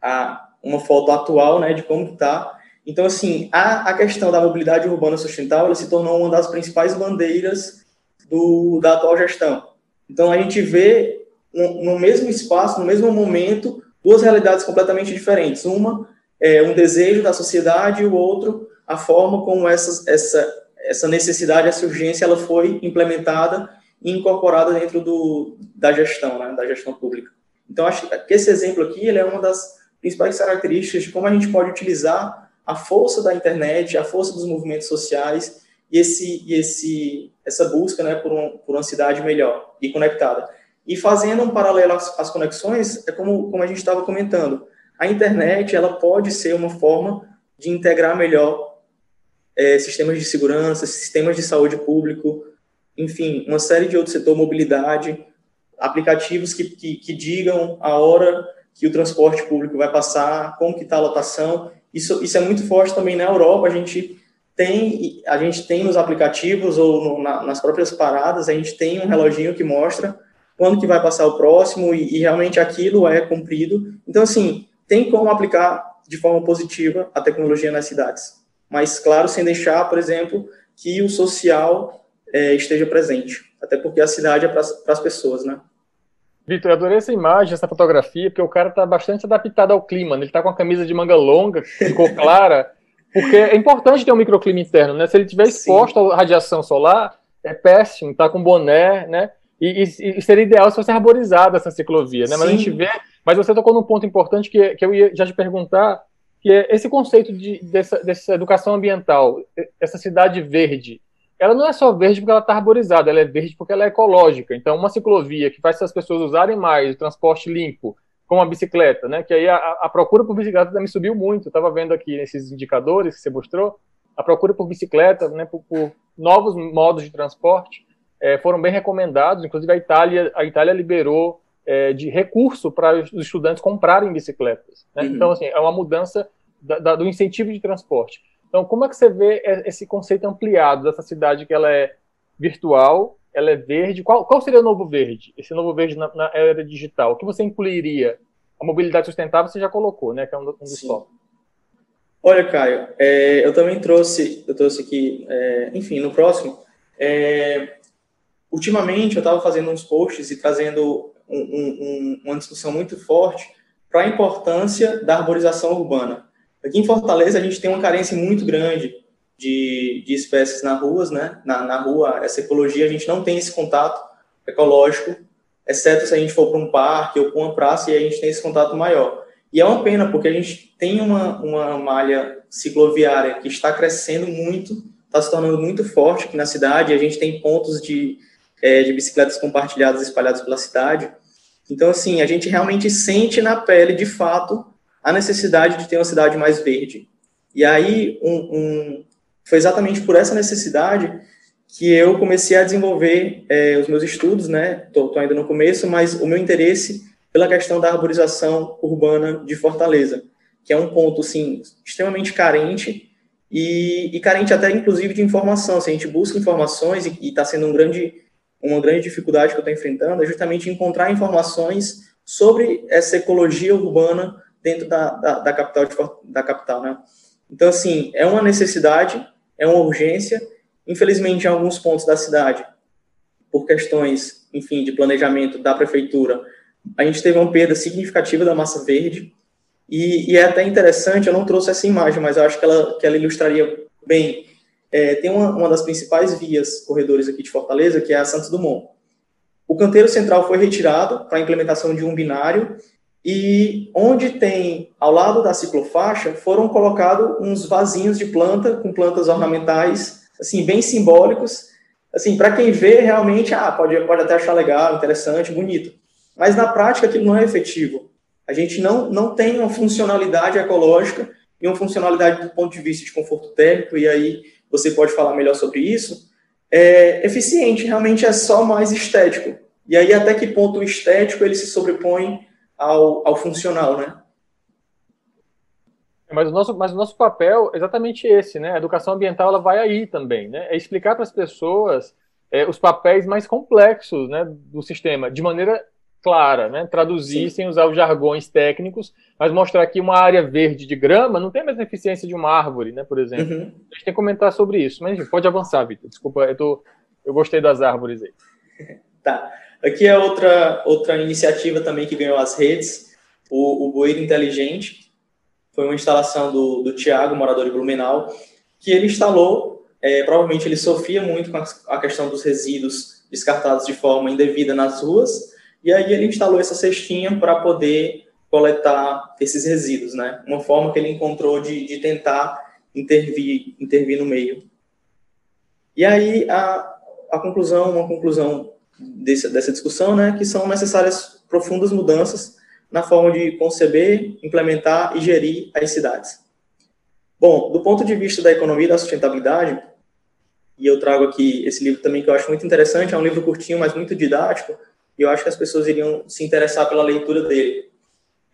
a uma foto atual, né, de como está. Então, assim, a, a questão da mobilidade urbana sustentável se tornou uma das principais bandeiras do, da atual gestão. Então, a gente vê no, no mesmo espaço, no mesmo momento, duas realidades completamente diferentes. Uma é um desejo da sociedade e o outro a forma como essa, essa, essa necessidade, essa urgência, ela foi implementada e incorporada dentro do, da gestão, né, da gestão pública. Então, acho que esse exemplo aqui ele é uma das principais características de como a gente pode utilizar a força da internet, a força dos movimentos sociais e, esse, e esse, essa busca né, por, um, por uma cidade melhor e conectada. E fazendo um paralelo às, às conexões, é como, como a gente estava comentando, a internet ela pode ser uma forma de integrar melhor é, sistemas de segurança, sistemas de saúde público, enfim, uma série de outros setores, mobilidade, aplicativos que, que, que digam a hora que o transporte público vai passar, como que está a lotação, Isso, isso é muito forte também na Europa. A gente tem, a gente tem nos aplicativos ou no, na, nas próprias paradas, a gente tem um reloginho que mostra quando que vai passar o próximo e, e realmente aquilo é cumprido. Então, assim, tem como aplicar de forma positiva a tecnologia nas cidades. Mas, claro, sem deixar, por exemplo, que o social é, esteja presente. Até porque a cidade é para as pessoas, né? Vitor, eu adorei essa imagem, essa fotografia, porque o cara está bastante adaptado ao clima. Né? Ele está com a camisa de manga longa, ficou clara, porque é importante ter um microclima interno, né? Se ele estiver exposto à radiação solar, é péssimo, tá com boné, né? E, e, e, seria ideal se fosse arborizada essa ciclovia, né? Mas Sim. a gente vê. Mas você tocou num ponto importante que, que eu ia já te perguntar, que é esse conceito de, dessa, dessa educação ambiental, essa cidade verde. Ela não é só verde porque ela está arborizada, ela é verde porque ela é ecológica. Então, uma ciclovia que faz as pessoas usarem mais o transporte limpo, como a bicicleta, né? Que aí a, a procura por bicicleta também subiu muito. Estava vendo aqui nesses indicadores que você mostrou, a procura por bicicleta, né? Por, por novos modos de transporte é, foram bem recomendados. Inclusive a Itália, a Itália liberou é, de recurso para os estudantes comprarem bicicletas. Né? Uhum. Então assim é uma mudança da, da, do incentivo de transporte. Então como é que você vê esse conceito ampliado dessa cidade que ela é virtual, ela é verde. Qual, qual seria o novo verde? Esse novo verde na, na era digital? O que você incluiria? A mobilidade sustentável você já colocou, né? Que é um, um dos tópicos. Olha, Caio, é, eu também trouxe, eu trouxe aqui, é, enfim, no próximo, é, ultimamente eu estava fazendo uns posts e trazendo um, um, uma discussão muito forte para a importância da arborização urbana. Aqui em Fortaleza a gente tem uma carência muito grande de, de espécies na ruas, né? Na, na rua, essa ecologia, a gente não tem esse contato ecológico, exceto se a gente for para um parque ou para uma praça e a gente tem esse contato maior. E é uma pena, porque a gente tem uma, uma malha cicloviária que está crescendo muito, está se tornando muito forte aqui na cidade, a gente tem pontos de, é, de bicicletas compartilhadas espalhados pela cidade. Então, assim, a gente realmente sente na pele, de fato, a necessidade de ter uma cidade mais verde. E aí, um, um, foi exatamente por essa necessidade que eu comecei a desenvolver é, os meus estudos, né? Estou ainda no começo, mas o meu interesse pela questão da arborização urbana de Fortaleza, que é um ponto, sim, extremamente carente e, e carente até, inclusive, de informação. Se a gente busca informações e está sendo um grande, uma grande dificuldade que eu estou enfrentando, é justamente encontrar informações sobre essa ecologia urbana dentro da, da, da capital, de, da capital, né? Então, assim, é uma necessidade é uma urgência. Infelizmente, em alguns pontos da cidade, por questões, enfim, de planejamento da prefeitura, a gente teve uma perda significativa da massa verde. E, e é até interessante, eu não trouxe essa imagem, mas eu acho que ela, que ela ilustraria bem. É, tem uma, uma das principais vias, corredores aqui de Fortaleza, que é a Santos Dumont. O canteiro central foi retirado para a implementação de um binário e onde tem, ao lado da ciclofaixa, foram colocados uns vasinhos de planta, com plantas ornamentais, assim, bem simbólicos. Assim, para quem vê, realmente, ah, pode, pode até achar legal, interessante, bonito. Mas na prática aquilo não é efetivo. A gente não, não tem uma funcionalidade ecológica e uma funcionalidade do ponto de vista de conforto térmico, e aí você pode falar melhor sobre isso, é eficiente, realmente é só mais estético. E aí até que ponto o estético ele se sobrepõe ao, ao funcional, né? Mas o, nosso, mas o nosso papel é exatamente esse, né? A educação ambiental ela vai aí também, né? É explicar para as pessoas é, os papéis mais complexos né, do sistema, de maneira clara, né? Traduzir Sim. sem usar os jargões técnicos, mas mostrar que uma área verde de grama não tem a mesma eficiência de uma árvore, né? Por exemplo. Uhum. A gente tem que comentar sobre isso. Mas enfim, pode avançar, Vitor. Desculpa, eu, tô, eu gostei das árvores aí. Tá. Aqui é outra, outra iniciativa também que ganhou as redes, o, o Bueiro Inteligente. Foi uma instalação do, do Tiago, morador de Blumenau, que ele instalou, é, provavelmente ele sofria muito com a, a questão dos resíduos descartados de forma indevida nas ruas, e aí ele instalou essa cestinha para poder coletar esses resíduos, né? Uma forma que ele encontrou de, de tentar intervir, intervir no meio. E aí a, a conclusão, uma conclusão desse, dessa discussão, né, que são necessárias profundas mudanças na forma de conceber, implementar e gerir as cidades. Bom, do ponto de vista da economia e da sustentabilidade, e eu trago aqui esse livro também que eu acho muito interessante, é um livro curtinho, mas muito didático, e eu acho que as pessoas iriam se interessar pela leitura dele.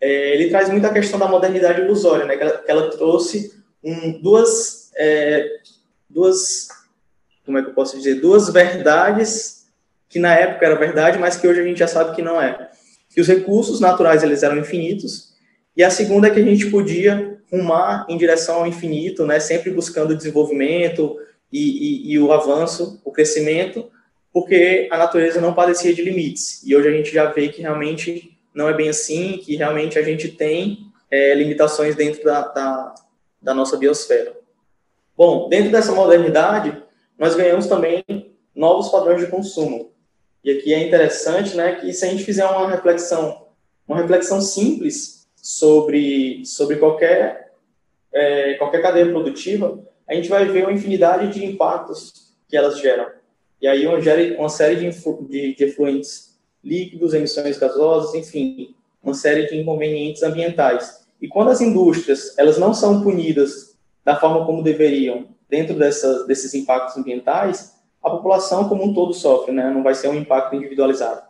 é, ele traz muito a questão da modernidade ilusória, né? Que ela, que ela trouxe um, duas, é, duas, como é que eu posso dizer, duas verdades que na época era verdade, mas que hoje a gente já sabe que não é. Que os recursos naturais eles eram infinitos e a segunda é que a gente podia rumar em direção ao infinito, né? Sempre buscando o desenvolvimento e, e, e o avanço, o crescimento, porque a natureza não padecia de limites. E hoje a gente já vê que realmente não é bem assim, que realmente a gente tem é, limitações dentro da, da, da nossa biosfera. Bom, dentro dessa modernidade, nós ganhamos também novos padrões de consumo. E aqui é interessante, né, que se a gente fizer uma reflexão, uma reflexão simples sobre, sobre qualquer, é, qualquer cadeia produtiva, a gente vai ver uma infinidade de impactos que elas geram. E aí uma, uma série de, de, de efluentes líquidos, emissões gasosas, enfim, uma série de inconvenientes ambientais. E quando as indústrias elas não são punidas da forma como deveriam dentro dessas, desses impactos ambientais, a população como um todo sofre, né? Não vai ser um impacto individualizado.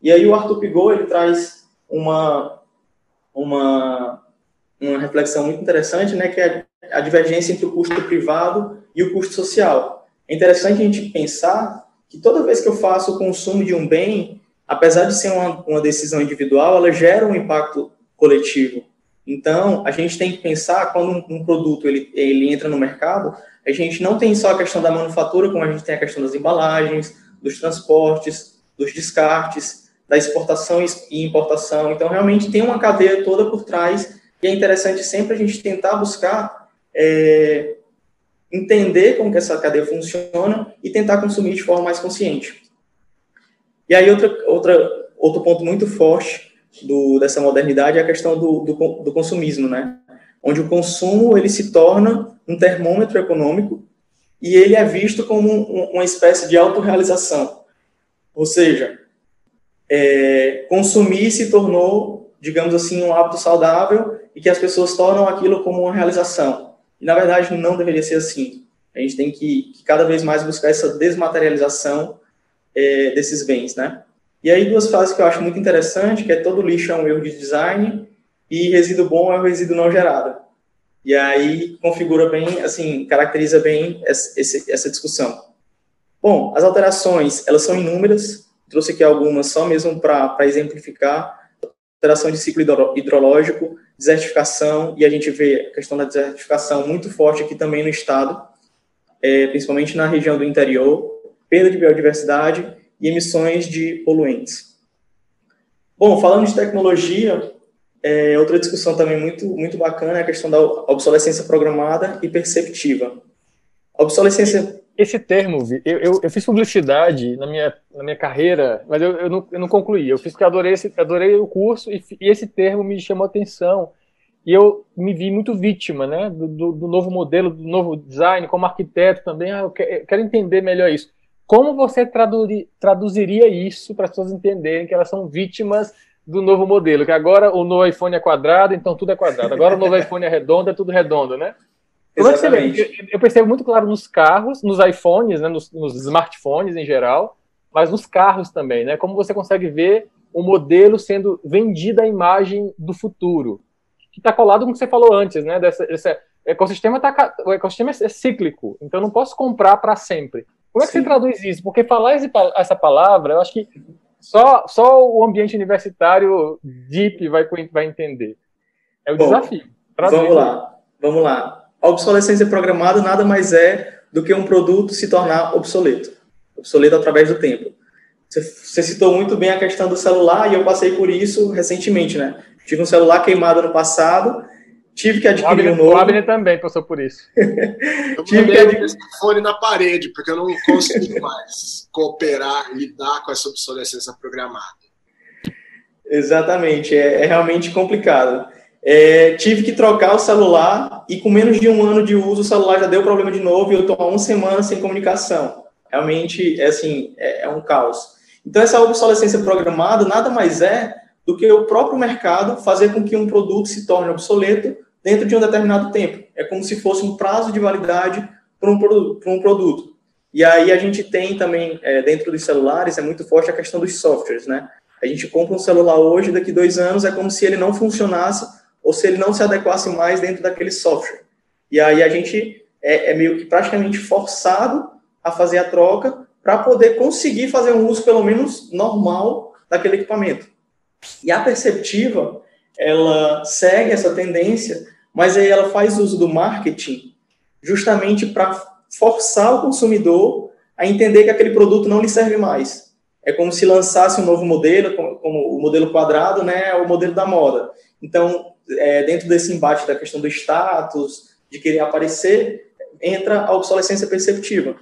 E aí o Arthur Pigot ele traz uma uma uma reflexão muito interessante, né? Que é a divergência entre o custo privado e o custo social. É interessante a gente pensar que toda vez que eu faço o consumo de um bem, apesar de ser uma, uma decisão individual, ela gera um impacto coletivo. Então, a gente tem que pensar quando um, um, produto ele, ele entra no mercado, a gente não tem só a questão da manufatura, como a gente tem a questão das embalagens, dos transportes, dos descartes, da exportação e importação. Então, realmente tem uma cadeia toda por trás e é interessante sempre a gente tentar buscar é, entender como que essa cadeia funciona e tentar consumir de forma mais consciente. E aí outra, outra, outro ponto muito forte do, dessa modernidade é a questão do, do, do consumismo, né? Onde o consumo ele se torna um termômetro econômico e ele é visto como um, uma espécie de autorrealização. Ou seja, é, consumir se tornou, digamos assim, um hábito saudável e que as pessoas tornam aquilo como uma realização. E, na verdade, não deveria ser assim. A gente tem que, que cada vez mais buscar essa desmaterialização é, desses bens, né? E aí, duas frases que eu acho muito interessante, que é todo lixo é um erro de design e resíduo bom é um resíduo não gerado. E aí, configura bem, assim, caracteriza bem essa, essa discussão. Bom, as alterações, elas são inúmeras, trouxe aqui algumas só mesmo para exemplificar, alteração de ciclo hidrológico, desertificação, e a gente vê a questão da desertificação muito forte aqui também no estado, é, principalmente na região do interior, perda de biodiversidade e emissões de poluentes. Bom, falando de tecnologia, é, outra discussão também muito, muito bacana é a questão da obsolescência programada e perceptiva. A obsolescência esse termo, eu, eu, eu, fiz publicidade na minha, na minha carreira, mas eu, eu, não, eu não concluí. Eu fiz porque adorei, esse, adorei o curso e, e, esse termo me chamou atenção. E eu me vi muito vítima né, do, do, do novo modelo, do novo design, como arquiteto também. Ah, eu, quero, eu quero entender melhor isso. Como você traduzir, traduziria isso para as pessoas entenderem que elas são vítimas do novo modelo? Que agora o novo iPhone é quadrado, então tudo é quadrado. Agora o novo iPhone é redondo, é tudo redondo, né? É você vê? Eu percebo muito claro nos carros, nos iPhones, né, nos, nos, smartphones em geral, mas nos carros também, né? Como você consegue ver o modelo sendo vendida a imagem do futuro, que está colado com o que você falou antes, né? Dessa, esse ecossistema tá, o ecossistema é cíclico, então eu não posso comprar para sempre. Como é que Sim. você traduz isso? Porque falar esse, essa palavra, eu acho que só, só o ambiente universitário deep vai, vai entender. É o Bom, desafio. Traduz vamos lá, vamos lá a obsolescência programada nada mais é do que um produto se tornar obsoleto. Obsoleto através do tempo. Você citou muito bem a questão do celular e eu passei por isso recentemente, né? Tive um celular queimado no passado, tive que adquirir Abner, um novo. O Abner também passou por isso. eu tive que adquirir um fone na parede, porque eu não consigo mais cooperar, lidar com essa obsolescência programada. Exatamente, é, é realmente complicado. É, tive que trocar o celular e com menos de um ano de uso o celular já deu problema de novo e eu estou há uma semana sem comunicação. Realmente, é assim, é, é um caos. Então, essa obsolescência programada nada mais é do que o próprio mercado fazer com que um produto se torne obsoleto dentro de um determinado tempo. É como se fosse um prazo de validade para um, produto, um produto. E aí a gente tem também, é, dentro dos celulares, é muito forte a questão dos softwares, né? A gente compra um celular hoje, daqui dois anos é como se ele não funcionasse ou se ele não se adequasse mais dentro daquele software. E aí a gente é, é meio que praticamente forçado a fazer a troca para poder conseguir fazer um uso pelo menos normal daquele equipamento. E a perceptiva, ela segue essa tendência, mas aí ela faz uso do marketing justamente para forçar o consumidor a entender que aquele produto não lhe serve mais é como se lançasse um novo modelo, como, como o modelo quadrado, né, é o modelo da moda. Então, é, dentro desse embate da questão do status, de querer aparecer, entra a obsolescência perceptiva,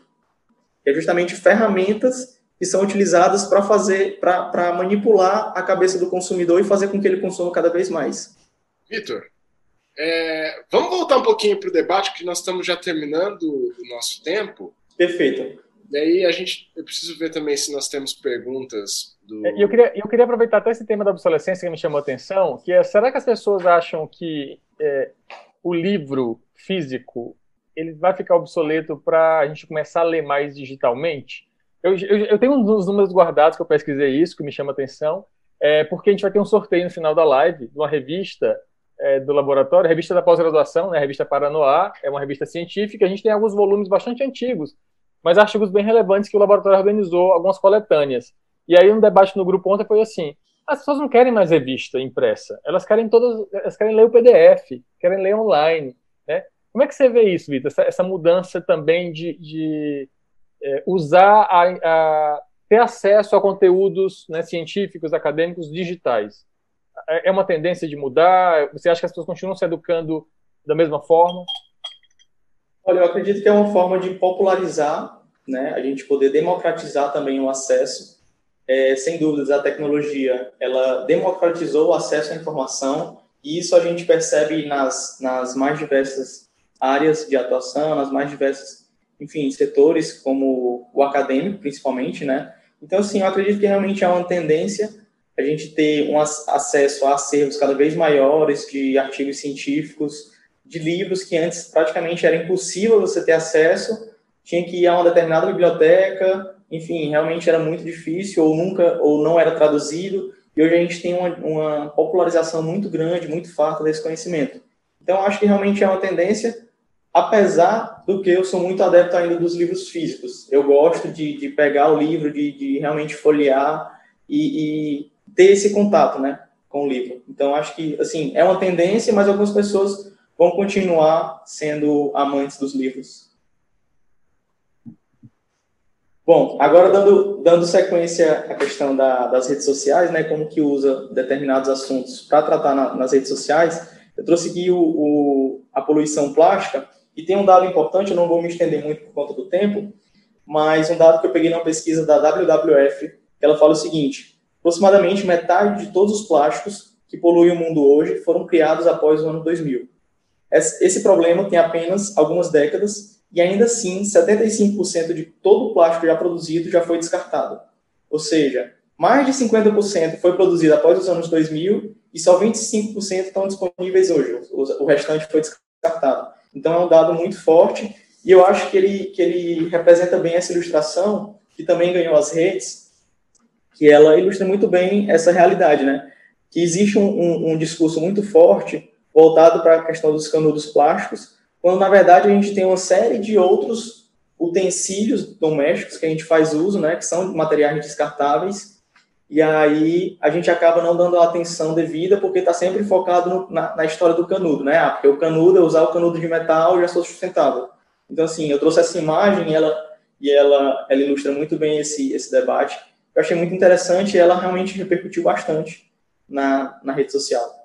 que é justamente ferramentas que são utilizadas para fazer, para manipular a cabeça do consumidor e fazer com que ele consuma cada vez mais. Vitor, é, vamos voltar um pouquinho para o debate, que nós estamos já terminando o nosso tempo. Perfeito. Daí a gente, eu preciso ver também se nós temos perguntas do. É, eu queria, eu queria aproveitar até esse tema da obsolescência que me chamou a atenção, que é, será que as pessoas acham que é, o livro físico ele vai ficar obsoleto para a gente começar a ler mais digitalmente? Eu, eu, eu tenho uns números guardados que eu pesquisei isso, que me chama a atenção, é, porque a gente vai ter um sorteio no final da live de uma revista é, do laboratório, revista da pós-graduação, né, a revista Paranoá, é uma revista científica, a gente tem alguns volumes bastante antigos, mas artigos bem relevantes que o laboratório organizou, algumas coletâneas. E aí um debate no grupo ontem foi assim: as pessoas não querem mais revista impressa, elas querem todas, elas querem ler o PDF, querem ler online, né? Como é que você vê isso, Vitor? Essa, essa, mudança também de, de é, usar a, a, ter acesso a conteúdos né, científicos, acadêmicos, digitais. É, é uma tendência de mudar? Você acha que as pessoas continuam se educando da mesma forma? Olha, eu acredito que é uma forma de popularizar, né, a gente poder democratizar também o acesso. É, sem dúvidas, a tecnologia, ela democratizou o acesso à informação e isso a gente percebe nas, nas mais diversas áreas de atuação, nas mais diversas, enfim, setores, como o acadêmico, principalmente, né? Então, assim, eu acredito que realmente há uma tendência a gente ter um acesso a acervos cada vez maiores de artigos científicos, de livros que antes praticamente era impossível você ter acesso, tinha que ir a uma determinada biblioteca, enfim, realmente era muito difícil ou nunca ou não era traduzido. E hoje a gente tem uma, uma popularização muito grande, muito farta desse conhecimento. Então, acho que realmente é uma tendência, apesar do que eu sou muito adepto ainda dos livros físicos. Eu gosto de, de pegar o livro, de, de realmente folhear e, e, ter esse contato né, com o livro. Então, acho que, assim, é uma tendência, mas algumas pessoas vão continuar sendo amantes dos livros. Bom, agora dando, dando sequência à questão da, das redes sociais, né, como que usa determinados assuntos para tratar na, nas redes sociais, eu trouxe aqui o, o, a poluição plástica, e tem um dado importante, eu não vou me estender muito por conta do tempo, mas um dado que eu peguei numa pesquisa da WWF, que ela fala o seguinte, aproximadamente metade de todos os plásticos que poluem o mundo hoje foram criados após o ano 2000. Esse problema tem apenas algumas décadas e ainda assim 75% de todo o plástico já produzido já foi descartado. Ou seja, mais de 50% foi produzido após os anos 2000 e só 25% estão disponíveis hoje. O restante foi descartado. Então é um dado muito forte e eu acho que ele, que ele representa bem essa ilustração, que também ganhou as redes, que ela ilustra muito bem essa realidade, né? Que existe um, um, um discurso muito forte voltado para a questão dos canudos plásticos, quando na verdade a gente tem uma série de outros utensílios domésticos que a gente faz uso, né, que são materiais descartáveis, e aí a gente acaba não dando a atenção devida porque está sempre focado no, na, na, história do canudo, né? Ah, porque o canudo, eu usar o canudo de metal já sou sustentável. Então, assim, eu trouxe essa imagem e ela, e ela, ela ilustra muito bem esse, esse debate. Eu achei muito interessante e ela realmente repercutiu bastante na, na rede social.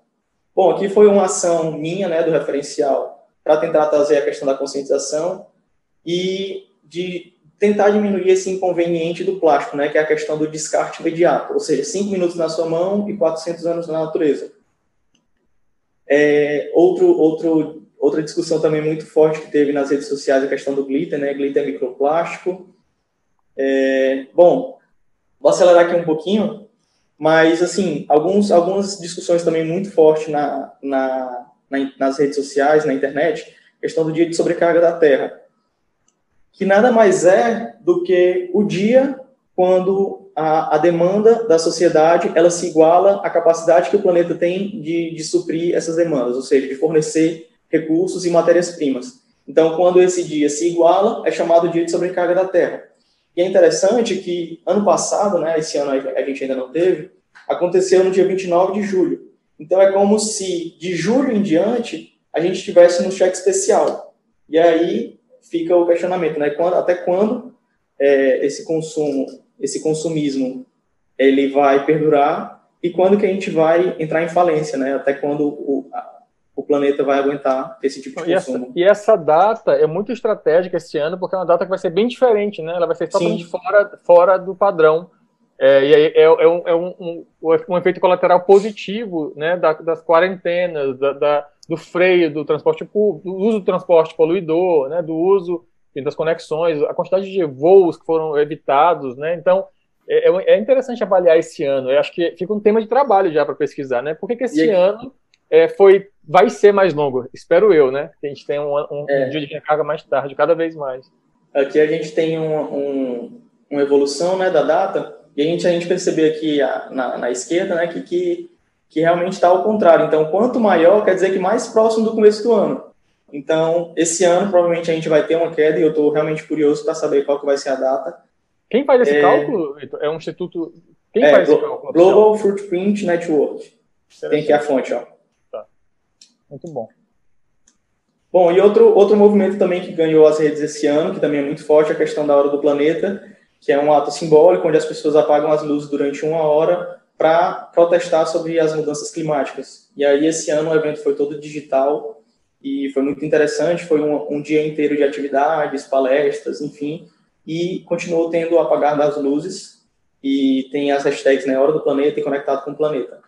Bom, aqui foi uma ação minha, né, do referencial, para tentar trazer a questão da conscientização e de tentar diminuir esse inconveniente do plástico, né, que é a questão do descarte imediato, ou seja, cinco minutos na sua mão e 400 anos na natureza. É, outro, outro, outra discussão também muito forte que teve nas redes sociais é a questão do glitter, né, glitter é microplástico. É, bom, vou acelerar aqui um pouquinho. Mas, assim, alguns, algumas discussões também muito fortes na, na, na, nas redes sociais, na internet, questão do dia de sobrecarga da Terra, que nada mais é do que o dia quando a, a, demanda da sociedade ela se iguala à capacidade que o planeta tem de, de suprir essas demandas, ou seja, de fornecer recursos e matérias-primas. Então, quando esse dia se iguala, é chamado dia de sobrecarga da Terra. E é interessante que ano passado, né, esse ano a gente ainda não teve, aconteceu no dia 29 de julho. Então, é como se de julho em diante a gente estivesse no cheque especial. E aí fica o questionamento, né? Quando, até quando é, esse consumo, esse consumismo, ele vai perdurar e quando que a gente vai entrar em falência, né? Até quando o, o planeta vai aguentar esse tipo de e consumo. Essa, e essa data é muito estratégica esse ano, porque é uma data que vai ser bem diferente, né? Ela vai ser totalmente fora, fora do padrão. É, e é, é, é, um, é um, um, um, efeito colateral positivo né, da, das quarentenas, da, da, do freio do transporte público, do uso do transporte poluidor, né, do uso das conexões, a quantidade de voos que foram evitados. Né, então, é, é, é interessante avaliar esse ano. Eu acho que fica um tema de trabalho já para pesquisar. Né, por que, que esse ano é, foi, vai ser mais longo? Espero eu, né? Que a gente tenha um, um, um dia de recarga mais tarde, cada vez mais. Aqui a gente tem um, uma evolução né, da data e a gente, a gente percebeu aqui a, na, na, esquerda né, que, que, que realmente está ao contrário. Então, quanto maior, quer dizer que mais próximo do começo do ano. Então, esse ano, provavelmente, a gente vai ter uma queda e eu estou realmente curioso para saber qual que vai ser a data. Quem faz esse é... cálculo, É um instituto... Quem é, faz esse cálculo? Global Footprint Network. Tem aqui a fonte, ó. Muito bom. Bom, e outro, outro movimento também que ganhou as redes esse ano, que também é muito forte, é a questão da hora do planeta, que é um ato simbólico onde as pessoas apagam as luzes durante uma hora para protestar sobre as mudanças climáticas. E aí esse ano o evento foi todo digital e foi muito interessante, foi um, um dia inteiro de atividades, palestras, enfim, e continuou tendo o apagar das luzes e tem as hashtags, né, Hora do Planeta e Conectado com o Planeta.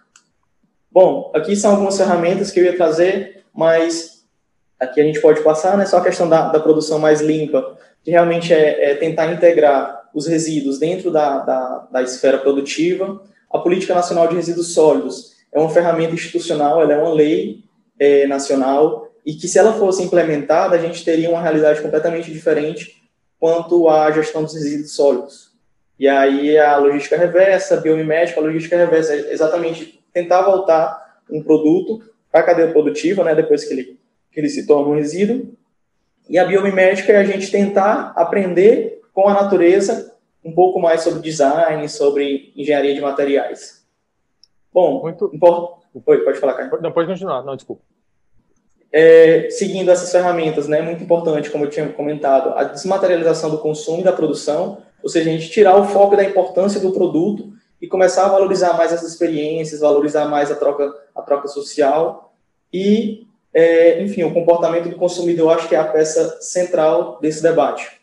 Bom, aqui são algumas ferramentas que eu ia trazer, mas aqui a gente pode passar, né, só a questão da, da produção mais limpa, que realmente é, é tentar integrar os resíduos dentro da, da, da esfera produtiva. A Política Nacional de Resíduos Sólidos é uma ferramenta institucional, ela é uma lei é, nacional, e que se ela fosse implementada, a gente teria uma realidade completamente diferente quanto à gestão dos resíduos sólidos. E aí a logística reversa, a biomimética, a logística reversa é exatamente tentar voltar um produto para a cadeia produtiva, né, depois que ele, que ele se torna um resíduo. E a biomimética é a gente tentar aprender com a natureza, um pouco mais sobre design, sobre engenharia de materiais. Bom, Muito... import... Oi, pode falar, Caio. Não, pode continuar, não, desculpa. É, seguindo essas ferramentas, né, muito importante, como eu tinha comentado, a desmaterialização do consumo e da produção, ou seja, a gente tirar o foco da importância do produto e começar a valorizar mais essas experiências, valorizar mais a troca, a troca social e, é, enfim, o comportamento do consumidor, acho que é a peça central desse debate.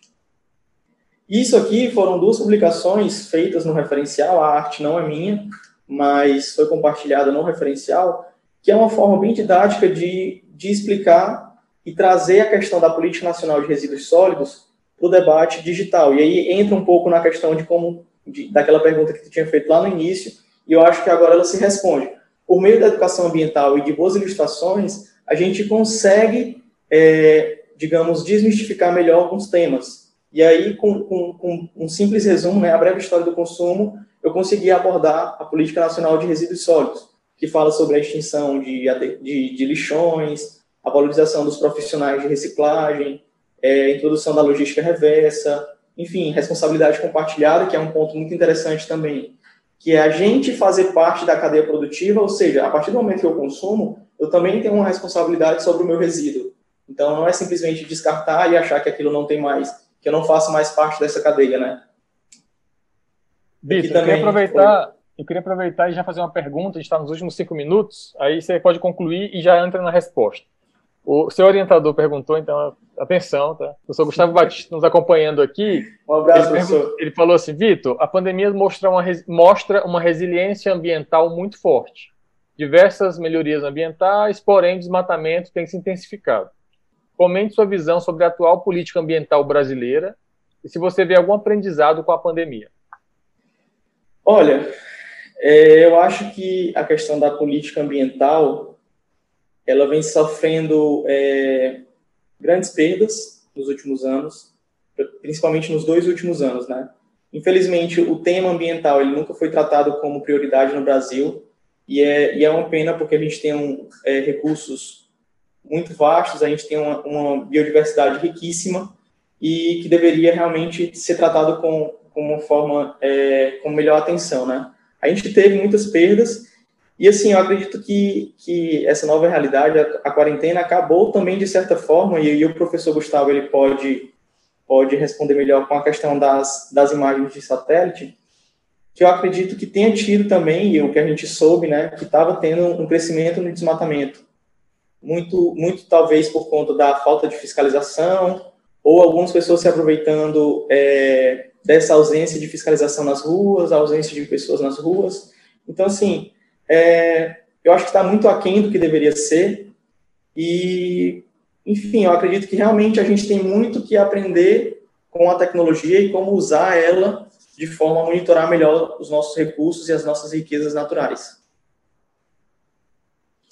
Isso aqui foram duas publicações feitas no referencial, a arte não é minha, mas foi compartilhada no referencial, que é uma forma bem didática de, de explicar e trazer a questão da Política Nacional de Resíduos Sólidos para o debate digital. E aí entra um pouco na questão de como, de, daquela pergunta que tu tinha feito lá no início, e eu acho que agora ela se responde. Por meio da educação ambiental e de boas ilustrações, a gente consegue, é, digamos, desmistificar melhor alguns temas. E aí, com, com, com, um simples resumo, né, a breve história do consumo, eu consegui abordar a Política Nacional de Resíduos Sólidos, que fala sobre a extinção de, de, de lixões, a valorização dos profissionais de reciclagem, é, introdução da logística reversa, enfim, responsabilidade compartilhada, que é um ponto muito interessante também, que é a gente fazer parte da cadeia produtiva, ou seja, a partir do momento que eu consumo, eu também tenho uma responsabilidade sobre o meu resíduo. Então, não é simplesmente descartar e achar que aquilo não tem mais que eu não faço mais parte dessa cadeia, né? Vitor, eu queria aproveitar, foi... eu queria aproveitar e já fazer uma pergunta, a gente está nos últimos cinco minutos, aí você pode concluir e já entra na resposta. O seu orientador perguntou, então, atenção, tá? O professor Gustavo Batista nos acompanhando aqui. Um abraço, ele, professor. Ele falou assim, Vitor, a pandemia mostra uma, mostra uma resiliência ambiental muito forte. Diversas melhorias ambientais, porém, o desmatamento tem se intensificado. Comente sua visão sobre a atual política ambiental brasileira e se você vê algum aprendizado com a pandemia. Olha, é, eu acho que a questão da política ambiental ela vem sofrendo é, grandes perdas nos últimos anos, principalmente nos dois últimos anos, né? Infelizmente, o tema ambiental ele nunca foi tratado como prioridade no Brasil e é, e é uma pena porque a gente tem um, é, recursos muito vastos, a gente tem uma, uma, biodiversidade riquíssima e que deveria realmente ser tratado com, com uma forma é, com melhor atenção, né? A gente teve muitas perdas e assim eu acredito que, que essa nova realidade, a, a quarentena acabou também de certa forma e, e o professor Gustavo ele pode pode responder melhor com a questão das, das imagens de satélite, que eu acredito que tenha tido também, e o que a gente soube, né, que estava tendo um crescimento no desmatamento. Muito, muito talvez por conta da falta de fiscalização, ou algumas pessoas se aproveitando é, dessa ausência de fiscalização nas ruas, ausência de pessoas nas ruas. Então, assim, é, eu acho que está muito aquém do que deveria ser, e enfim, eu acredito que realmente a gente tem muito que aprender com a tecnologia e como usar ela de forma a monitorar melhor os nossos recursos e as nossas riquezas naturais.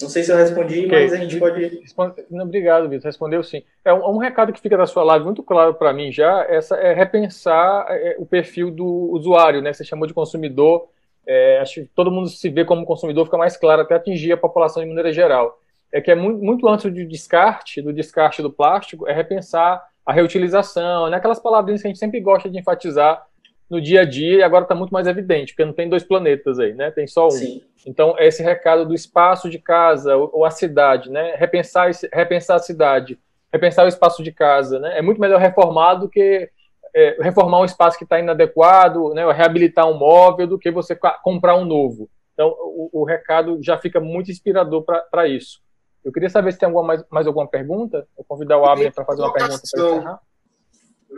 Não sei se eu respondi, okay. mas a gente pode. Responde... Obrigado, Vitor. Respondeu sim. É um, um, recado que fica da sua live muito claro para mim já, essa é repensar é, o perfil do usuário, né? Você chamou de consumidor. É, acho que todo mundo se vê como consumidor, fica mais claro até atingir a população de maneira geral é que é muito, muito antes do descarte, do descarte do plástico, é repensar a reutilização, né? aquelas palavrinhas que a gente sempre gosta de enfatizar no dia a dia e agora está muito mais evidente, porque não tem dois planetas aí, né? Tem só um. Sim. Então, esse recado do espaço de casa ou, ou a cidade, né? Repensar, esse, repensar a cidade, repensar o espaço de casa, né? É muito melhor reformar do que é, reformar um espaço que está inadequado, né? Reabilitar um móvel do que você comprar um novo. Então, o, o recado já fica muito inspirador para isso. Eu queria saber se tem alguma, mais, mais alguma pergunta. Vou convidar o Abner para fazer uma pergunta para encerrar.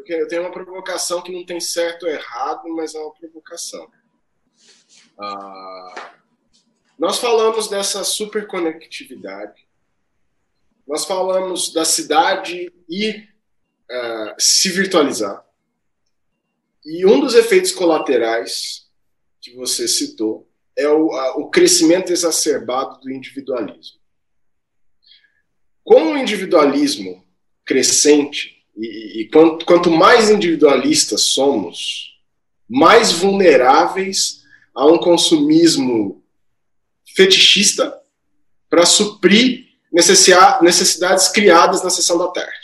Eu tenho uma provocação que não tem certo ou errado, mas é uma provocação. Ah, nós falamos dessa superconectividade, nós falamos da cidade e uh, se virtualizar. E um dos efeitos colaterais que você citou é o, a, o crescimento exacerbado do individualismo com o individualismo crescente, e, e quanto, quanto mais individualistas somos, mais vulneráveis a um consumismo fetichista para suprir necessidades criadas na sessão da tarde.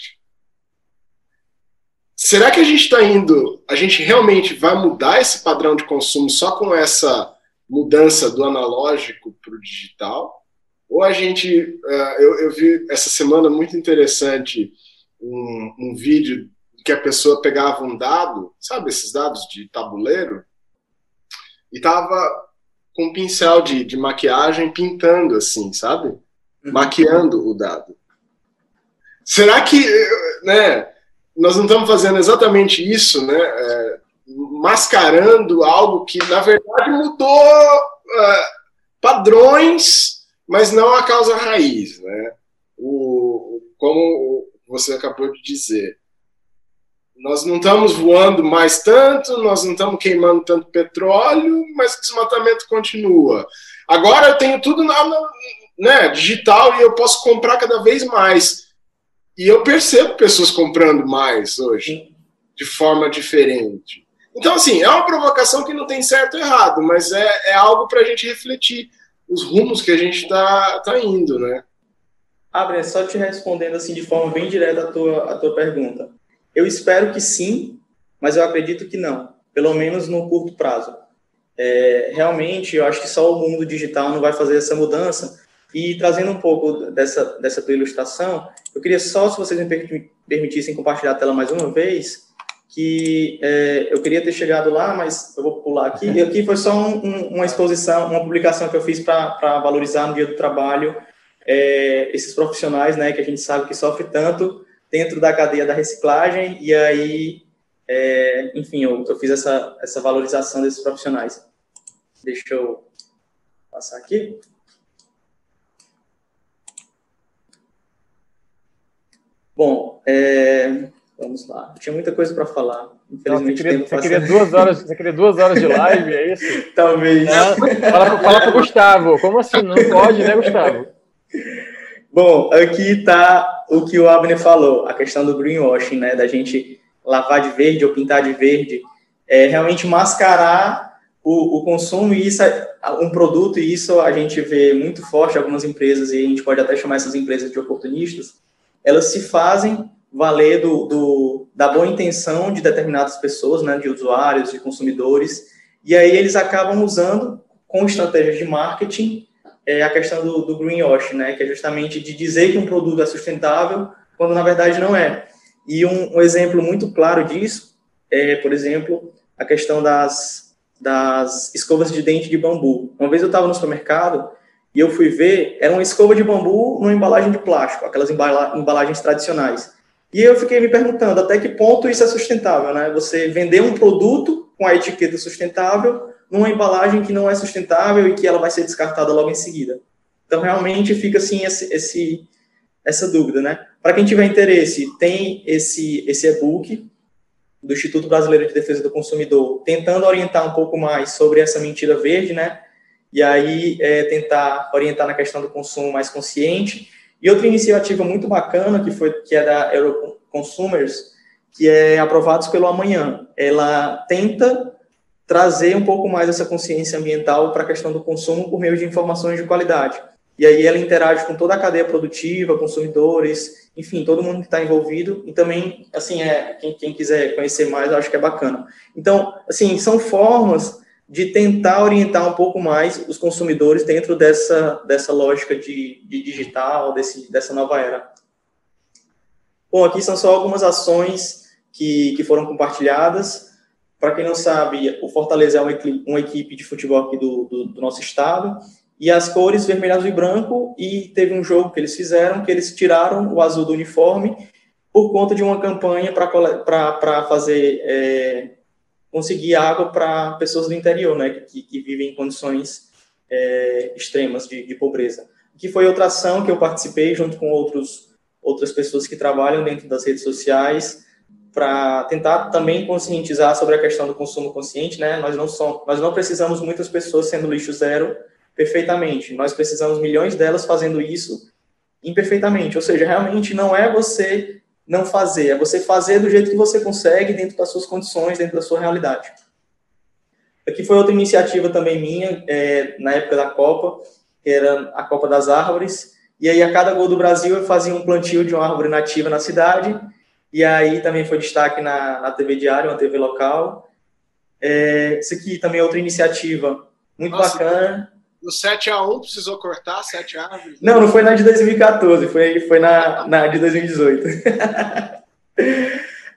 Será que a gente está indo, a gente realmente vai mudar esse padrão de consumo só com essa mudança do analógico para o digital? Ou a gente. Uh, eu, eu, vi essa semana muito interessante um, um, vídeo que a pessoa pegava um dado, sabe, esses dados de tabuleiro, e tava com um pincel de, de maquiagem pintando assim, sabe? Uhum. Maquiando o dado. Será que, né, nós não estamos fazendo exatamente isso, né? É, mascarando algo que, na verdade, mudou uh, padrões mas não a causa raiz, né? O, como você acabou de dizer, nós não estamos voando mais tanto, nós não estamos queimando tanto petróleo, mas o desmatamento continua. Agora eu tenho tudo na, na né, digital e eu posso comprar cada vez mais. E eu percebo pessoas comprando mais hoje, de forma diferente. Então, assim, é uma provocação que não tem certo ou errado, mas é, é algo para a gente refletir os rumos que a gente está tá indo, né? Abre, só te respondendo assim de forma bem direta a tua, a tua pergunta. Eu espero que sim, mas eu acredito que não, pelo menos no curto prazo. É, realmente, eu acho que só o mundo digital não vai fazer essa mudança. E trazendo um pouco dessa, dessa tua ilustração, eu queria só, se vocês me permitissem compartilhar a tela mais uma vez, que é, eu queria ter chegado lá, mas eu vou pular aqui. E aqui foi só um, um, uma exposição, uma publicação que eu fiz para valorizar no dia do trabalho é, esses profissionais, né, que a gente sabe que sofre tanto dentro da cadeia da reciclagem, e aí, é, enfim, eu, eu fiz essa, essa valorização desses profissionais. Deixa eu passar aqui. Bom, é, Vamos lá. Tinha muita coisa para falar. Infelizmente, Não, você, queria, você queria, duas horas, você queria duas horas de live, é isso? Talvez. É, fala, fala para o Gustavo. Como assim? Não pode, né, Gustavo? Bom, aqui está o que o Abner falou, a questão do greenwashing, né? Da gente lavar de verde ou pintar de verde. é realmente mascarar o, o consumo e isso é um produto e isso a gente vê muito forte algumas empresas e a gente pode até chamar essas empresas de oportunistas. Elas se fazem valer do, do da boa intenção de determinadas pessoas, né, de usuários, de consumidores, e aí eles acabam usando com estratégias de marketing é a questão do, do greenwash, né, que é justamente de dizer que um produto é sustentável quando na verdade não é. E um, um exemplo muito claro disso é, por exemplo, a questão das, das escovas de dente de bambu. Uma vez eu estava no supermercado e eu fui ver, era uma escova de bambu numa embalagem de plástico, aquelas embalagens tradicionais. E eu fiquei me perguntando até que ponto isso é sustentável, né? Você vender um produto com a etiqueta sustentável numa embalagem que não é sustentável e que ela vai ser descartada logo em seguida. Então, realmente fica assim esse, esse essa dúvida, né? Para quem tiver interesse, tem esse esse e-book do Instituto Brasileiro de Defesa do Consumidor, tentando orientar um pouco mais sobre essa mentira verde, né? E aí é, tentar orientar na questão do consumo mais consciente. E outra iniciativa muito bacana que foi que é da Euroconsumers, que é aprovados pelo Amanhã. Ela tenta trazer um pouco mais essa consciência ambiental para a questão do consumo por meio de informações de qualidade. E aí ela interage com toda a cadeia produtiva, consumidores, enfim, todo mundo que está envolvido. E também, assim, é quem, quem quiser conhecer mais, eu acho que é bacana. Então, assim, são formas de tentar orientar um pouco mais os consumidores dentro dessa, dessa lógica de, de digital, desse, dessa nova era. Bom, aqui são só algumas ações que, que foram compartilhadas. Para quem não sabe, o Fortaleza é uma equipe, uma equipe de futebol aqui do, do, do, nosso estado, e as cores vermelho, azul e branco, e teve um jogo que eles fizeram, que eles tiraram o azul do uniforme por conta de uma campanha para fazer, é, conseguir água para pessoas do interior, né, que, que vivem em condições é, extremas de, de pobreza. Que foi outra ação que eu participei junto com outros, outras pessoas que trabalham dentro das redes sociais, para tentar também conscientizar sobre a questão do consumo consciente, né? Nós não somos, nós não precisamos muitas pessoas sendo lixo zero perfeitamente. Nós precisamos milhões delas fazendo isso imperfeitamente. Ou seja, realmente não é você não fazer, é você fazer do jeito que você consegue, dentro das suas condições, dentro da sua realidade. Aqui foi outra iniciativa também minha, é, na época da Copa, que era a Copa das Árvores. E aí, a cada gol do Brasil, eu fazia um plantio de uma árvore nativa na cidade e aí também foi destaque na, na TV Diário, uma TV local. É, isso aqui também é outra iniciativa muito Nossa, bacana. No 7x1 precisou cortar 7 árvores? Não, não foi na de 2014, foi, foi na, na de 2018.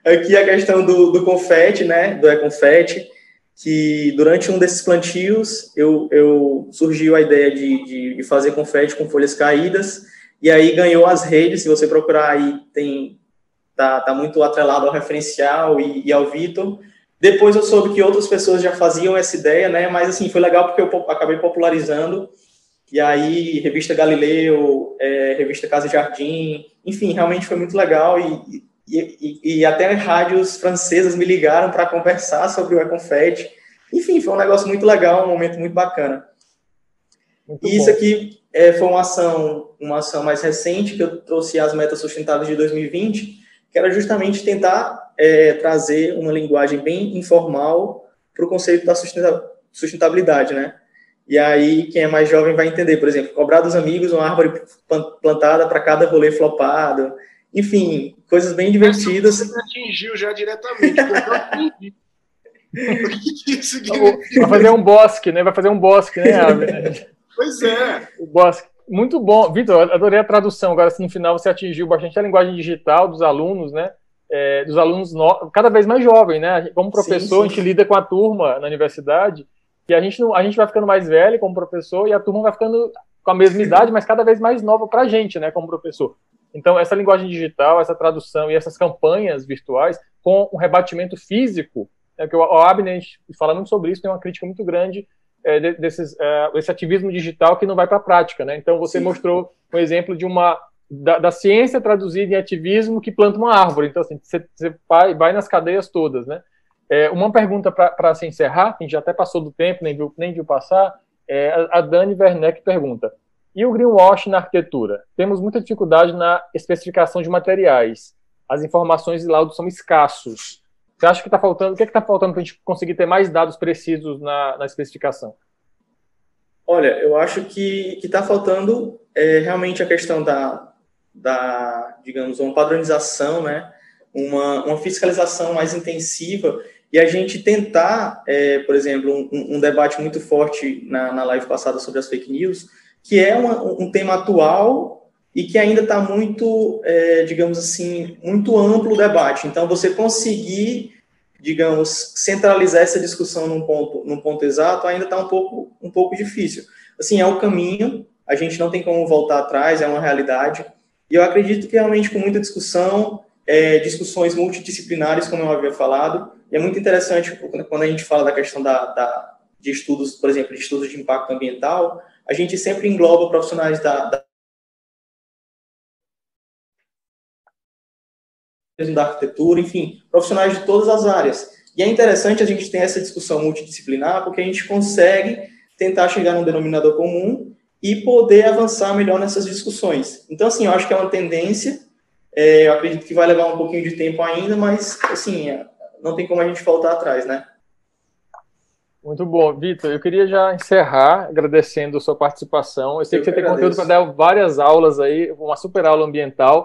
aqui a questão do, do confete, né, do e-confete, que durante um desses plantios eu, eu surgiu a ideia de, de, de fazer confete com folhas caídas, e aí ganhou as redes, se você procurar aí, tem tá, tá muito atrelado ao referencial e, e ao Vitor. Depois eu soube que outras pessoas já faziam essa ideia, né? Mas assim foi legal porque eu acabei popularizando. E aí revista Galileu, é, revista Casa Jardim, enfim, realmente foi muito legal e, e, e, e até rádios francesas me ligaram para conversar sobre o Econfete. Enfim, foi um negócio muito legal, um momento muito bacana. Muito e isso aqui é, foi uma ação, uma ação mais recente que eu trouxe as metas sustentáveis de 2020 que era justamente tentar é, trazer uma linguagem bem informal para o conceito da sustentabilidade, né? E aí, quem é mais jovem vai entender, por exemplo, cobrar dos amigos uma árvore plantada para cada rolê flopado, enfim, coisas bem divertidas. Você atingiu já diretamente, Vai fazer um bosque, né? Vai fazer um bosque, né, árvore? Pois é. O bosque. Muito bom. Vitor, adorei a tradução. Agora, assim, no final, você atingiu bastante a linguagem digital dos alunos, né? É, dos alunos no... cada vez mais jovens, né? Como professor, sim, sim. a gente lida com a turma na universidade e a gente, não, a gente vai ficando mais velho como professor e a turma vai ficando com a mesma idade, mas cada vez mais nova para a gente, né, como professor. Então, essa linguagem digital, essa tradução e essas campanhas virtuais com um rebatimento físico, é que o Abner fala muito sobre isso, tem uma crítica muito grande é, desses, é, esse ativismo digital que não vai para a prática, né? Então você Sim. mostrou um exemplo de uma da, da, ciência traduzida em ativismo que planta uma árvore. Então assim, você, vai, vai nas cadeias todas, né? É, uma pergunta para se encerrar, que já até passou do tempo, nem viu, nem viu passar, é a, a Dani Werneck pergunta: e o greenwash na arquitetura? Temos muita dificuldade na especificação de materiais. As informações e laudos são escassos. Você acha que está faltando? O que é está faltando para a gente conseguir ter mais dados precisos na, na especificação? Olha, eu acho que está faltando é, realmente a questão da, da, digamos, uma padronização, né? uma, uma fiscalização mais intensiva e a gente tentar, é, por exemplo, um, um, debate muito forte na, na live passada sobre as fake news, que é uma, um tema atual e que ainda está muito, é, digamos assim, muito amplo o debate. Então, você conseguir, digamos, centralizar essa discussão num ponto, num ponto exato ainda está um pouco, um pouco difícil. Assim, é o caminho, a gente não tem como voltar atrás, é uma realidade. E eu acredito que realmente com muita discussão, é, discussões multidisciplinares, como eu havia falado, e é muito interessante quando a gente fala da questão da, da, de estudos, por exemplo, de estudos de impacto ambiental, a gente sempre engloba profissionais da, da da arquitetura, enfim, profissionais de todas as áreas. E é interessante a gente ter essa discussão multidisciplinar, porque a gente consegue tentar chegar num denominador comum e poder avançar melhor nessas discussões. Então, assim, eu acho que é uma tendência é, eu acredito que vai levar um pouquinho de tempo ainda, mas, assim, é, não tem como a gente voltar atrás, né? Muito bom. Vitor, eu queria já encerrar agradecendo a sua participação. Eu sei eu que você tem conteúdo para dar várias aulas aí, uma super aula ambiental.